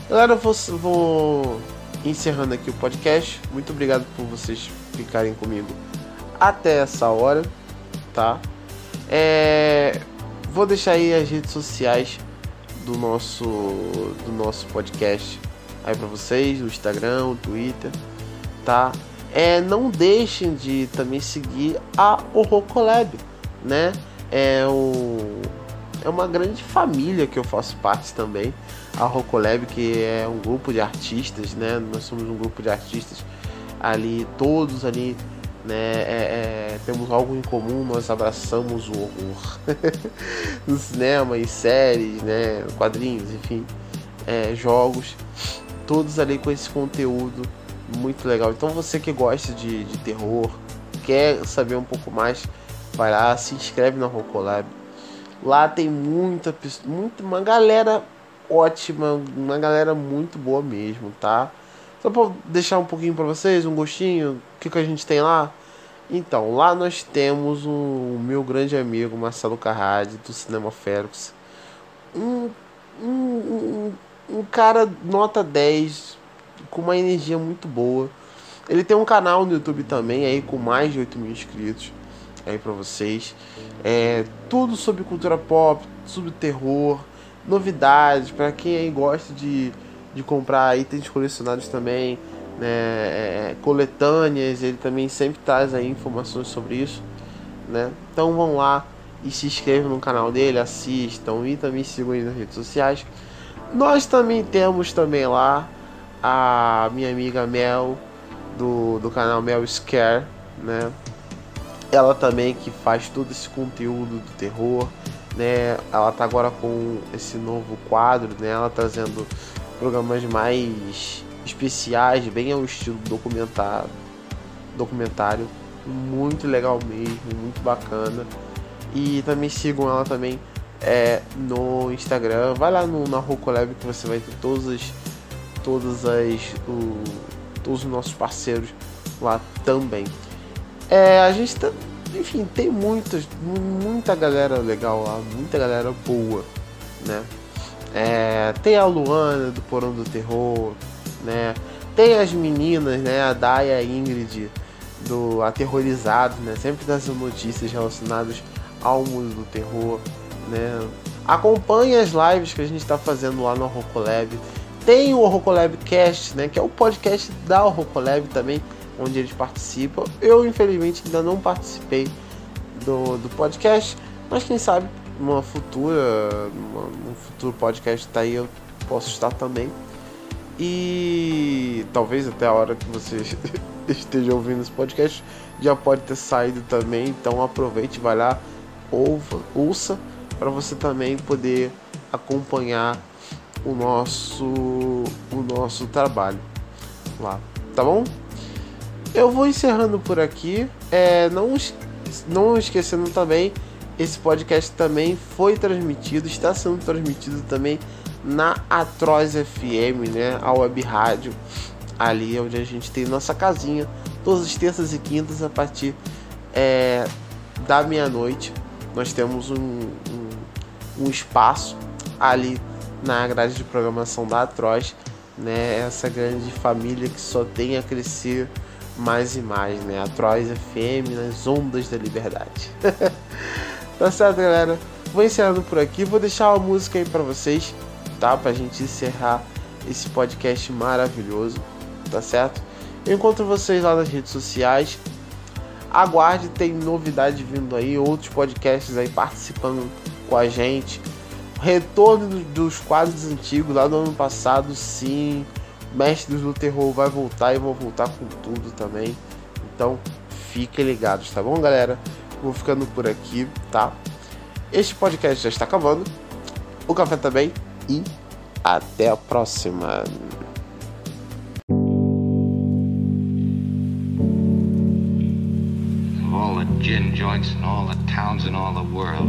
Galera, eu vou, vou encerrando aqui o podcast. Muito obrigado por vocês ficarem comigo até essa hora, tá? É, vou deixar aí as redes sociais do nosso do nosso podcast aí para vocês, o Instagram, o Twitter, tá? É, não deixem de também seguir a Horror né? É o é uma grande família que eu faço parte também. A Rocolab, que é um grupo de artistas, né? Nós somos um grupo de artistas ali, todos ali, né? É, é, temos algo em comum, nós abraçamos o horror no cinema e séries, né? Quadrinhos, enfim, é, jogos, todos ali com esse conteúdo muito legal. Então você que gosta de, de terror, quer saber um pouco mais, vai lá, se inscreve na Rocolab Lá tem muita, muita uma galera ótima, uma galera muito boa mesmo, tá? Só para deixar um pouquinho para vocês, um gostinho, o que, que a gente tem lá? Então, lá nós temos o um, meu grande amigo Marcelo Carrade, do Cinema Félix. Um, um, um, um cara nota 10, com uma energia muito boa. Ele tem um canal no YouTube também, aí com mais de 8 mil inscritos aí para vocês. É, tudo sobre cultura pop, sobre terror, novidades, para quem aí gosta de, de comprar itens colecionados também, né, é, coletâneas, ele também sempre traz aí informações sobre isso. Né? Então vão lá e se inscrevam no canal dele, assistam e também sigam ele nas redes sociais. Nós também temos também lá a minha amiga Mel do, do canal Mel Scare, né? ela também que faz todo esse conteúdo do terror, né? Ela tá agora com esse novo quadro, né? Ela trazendo programas mais especiais, bem ao estilo documentário, documentário, muito legal mesmo, muito bacana. E também sigam ela também é, no Instagram, vai lá no na Rocolab que você vai ter todas as todas as o, todos os nossos parceiros lá também. É, a gente tá, enfim, tem muitas, muita galera legal lá, muita galera boa, né? É, tem a Luana do Porão do Terror, né? Tem as meninas, né? A Daya e a Ingrid do Aterrorizado, né? Sempre trazendo notícias relacionadas ao mundo do terror, né? Acompanhe as lives que a gente está fazendo lá no Rocolab. Tem o Rocolab Cast, né? Que é o podcast da Rocolab também onde eles participam. Eu, infelizmente, ainda não participei do, do podcast, mas quem sabe uma futura, uma, um futuro podcast tá aí eu posso estar também. E talvez até a hora que você esteja ouvindo esse podcast já pode ter saído também, então aproveite, vai lá, ouva, ouça para você também poder acompanhar o nosso o nosso trabalho lá, tá bom? Eu vou encerrando por aqui. É, não, não esquecendo também, esse podcast também foi transmitido, está sendo transmitido também na Atroz FM, né? A web rádio, ali onde a gente tem nossa casinha, todas as terças e quintas a partir é, da meia-noite. Nós temos um, um, um, espaço ali na grade de programação da Atroz, né? Essa grande família que só tem a crescer mais e mais, né? A Trois FM nas ondas da liberdade. tá certo, galera? Vou encerrando por aqui. Vou deixar uma música aí para vocês, tá? Pra gente encerrar esse podcast maravilhoso, tá certo? Eu encontro vocês lá nas redes sociais. Aguarde, tem novidade vindo aí, outros podcasts aí participando com a gente. Retorno dos quadros antigos lá do ano passado, sim Mestres do Terror vai voltar e vou voltar com tudo também. Então, fiquem ligados, tá bom, galera? Vou ficando por aqui, tá? Este podcast já está acabando. O café também. E Até a próxima! gin joints in all the towns in all the world.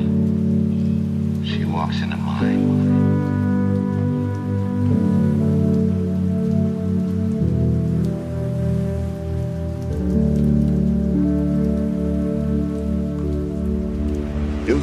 She walks into mine.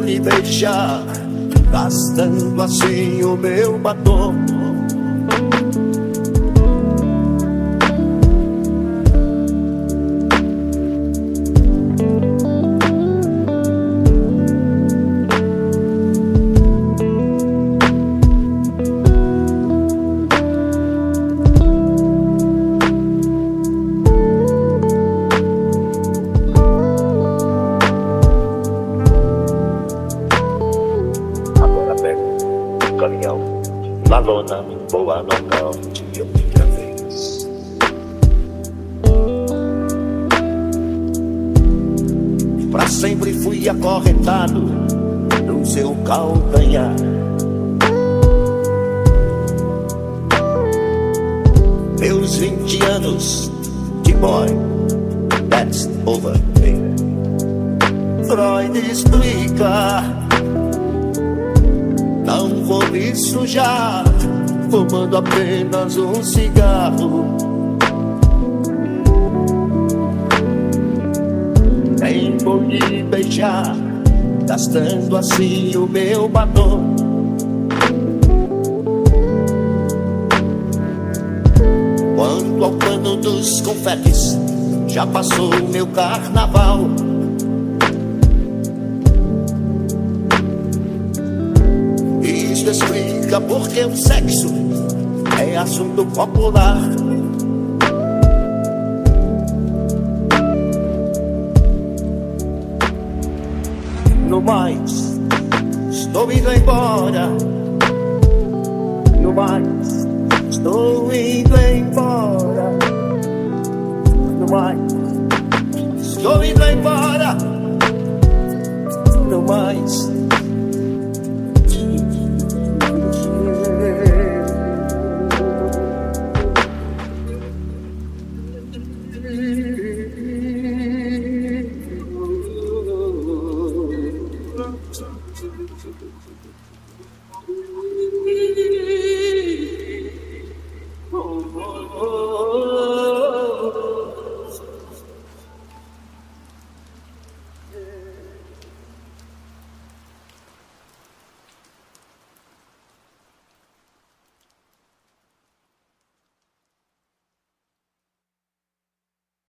Vou beijar, gastando assim o meu batom.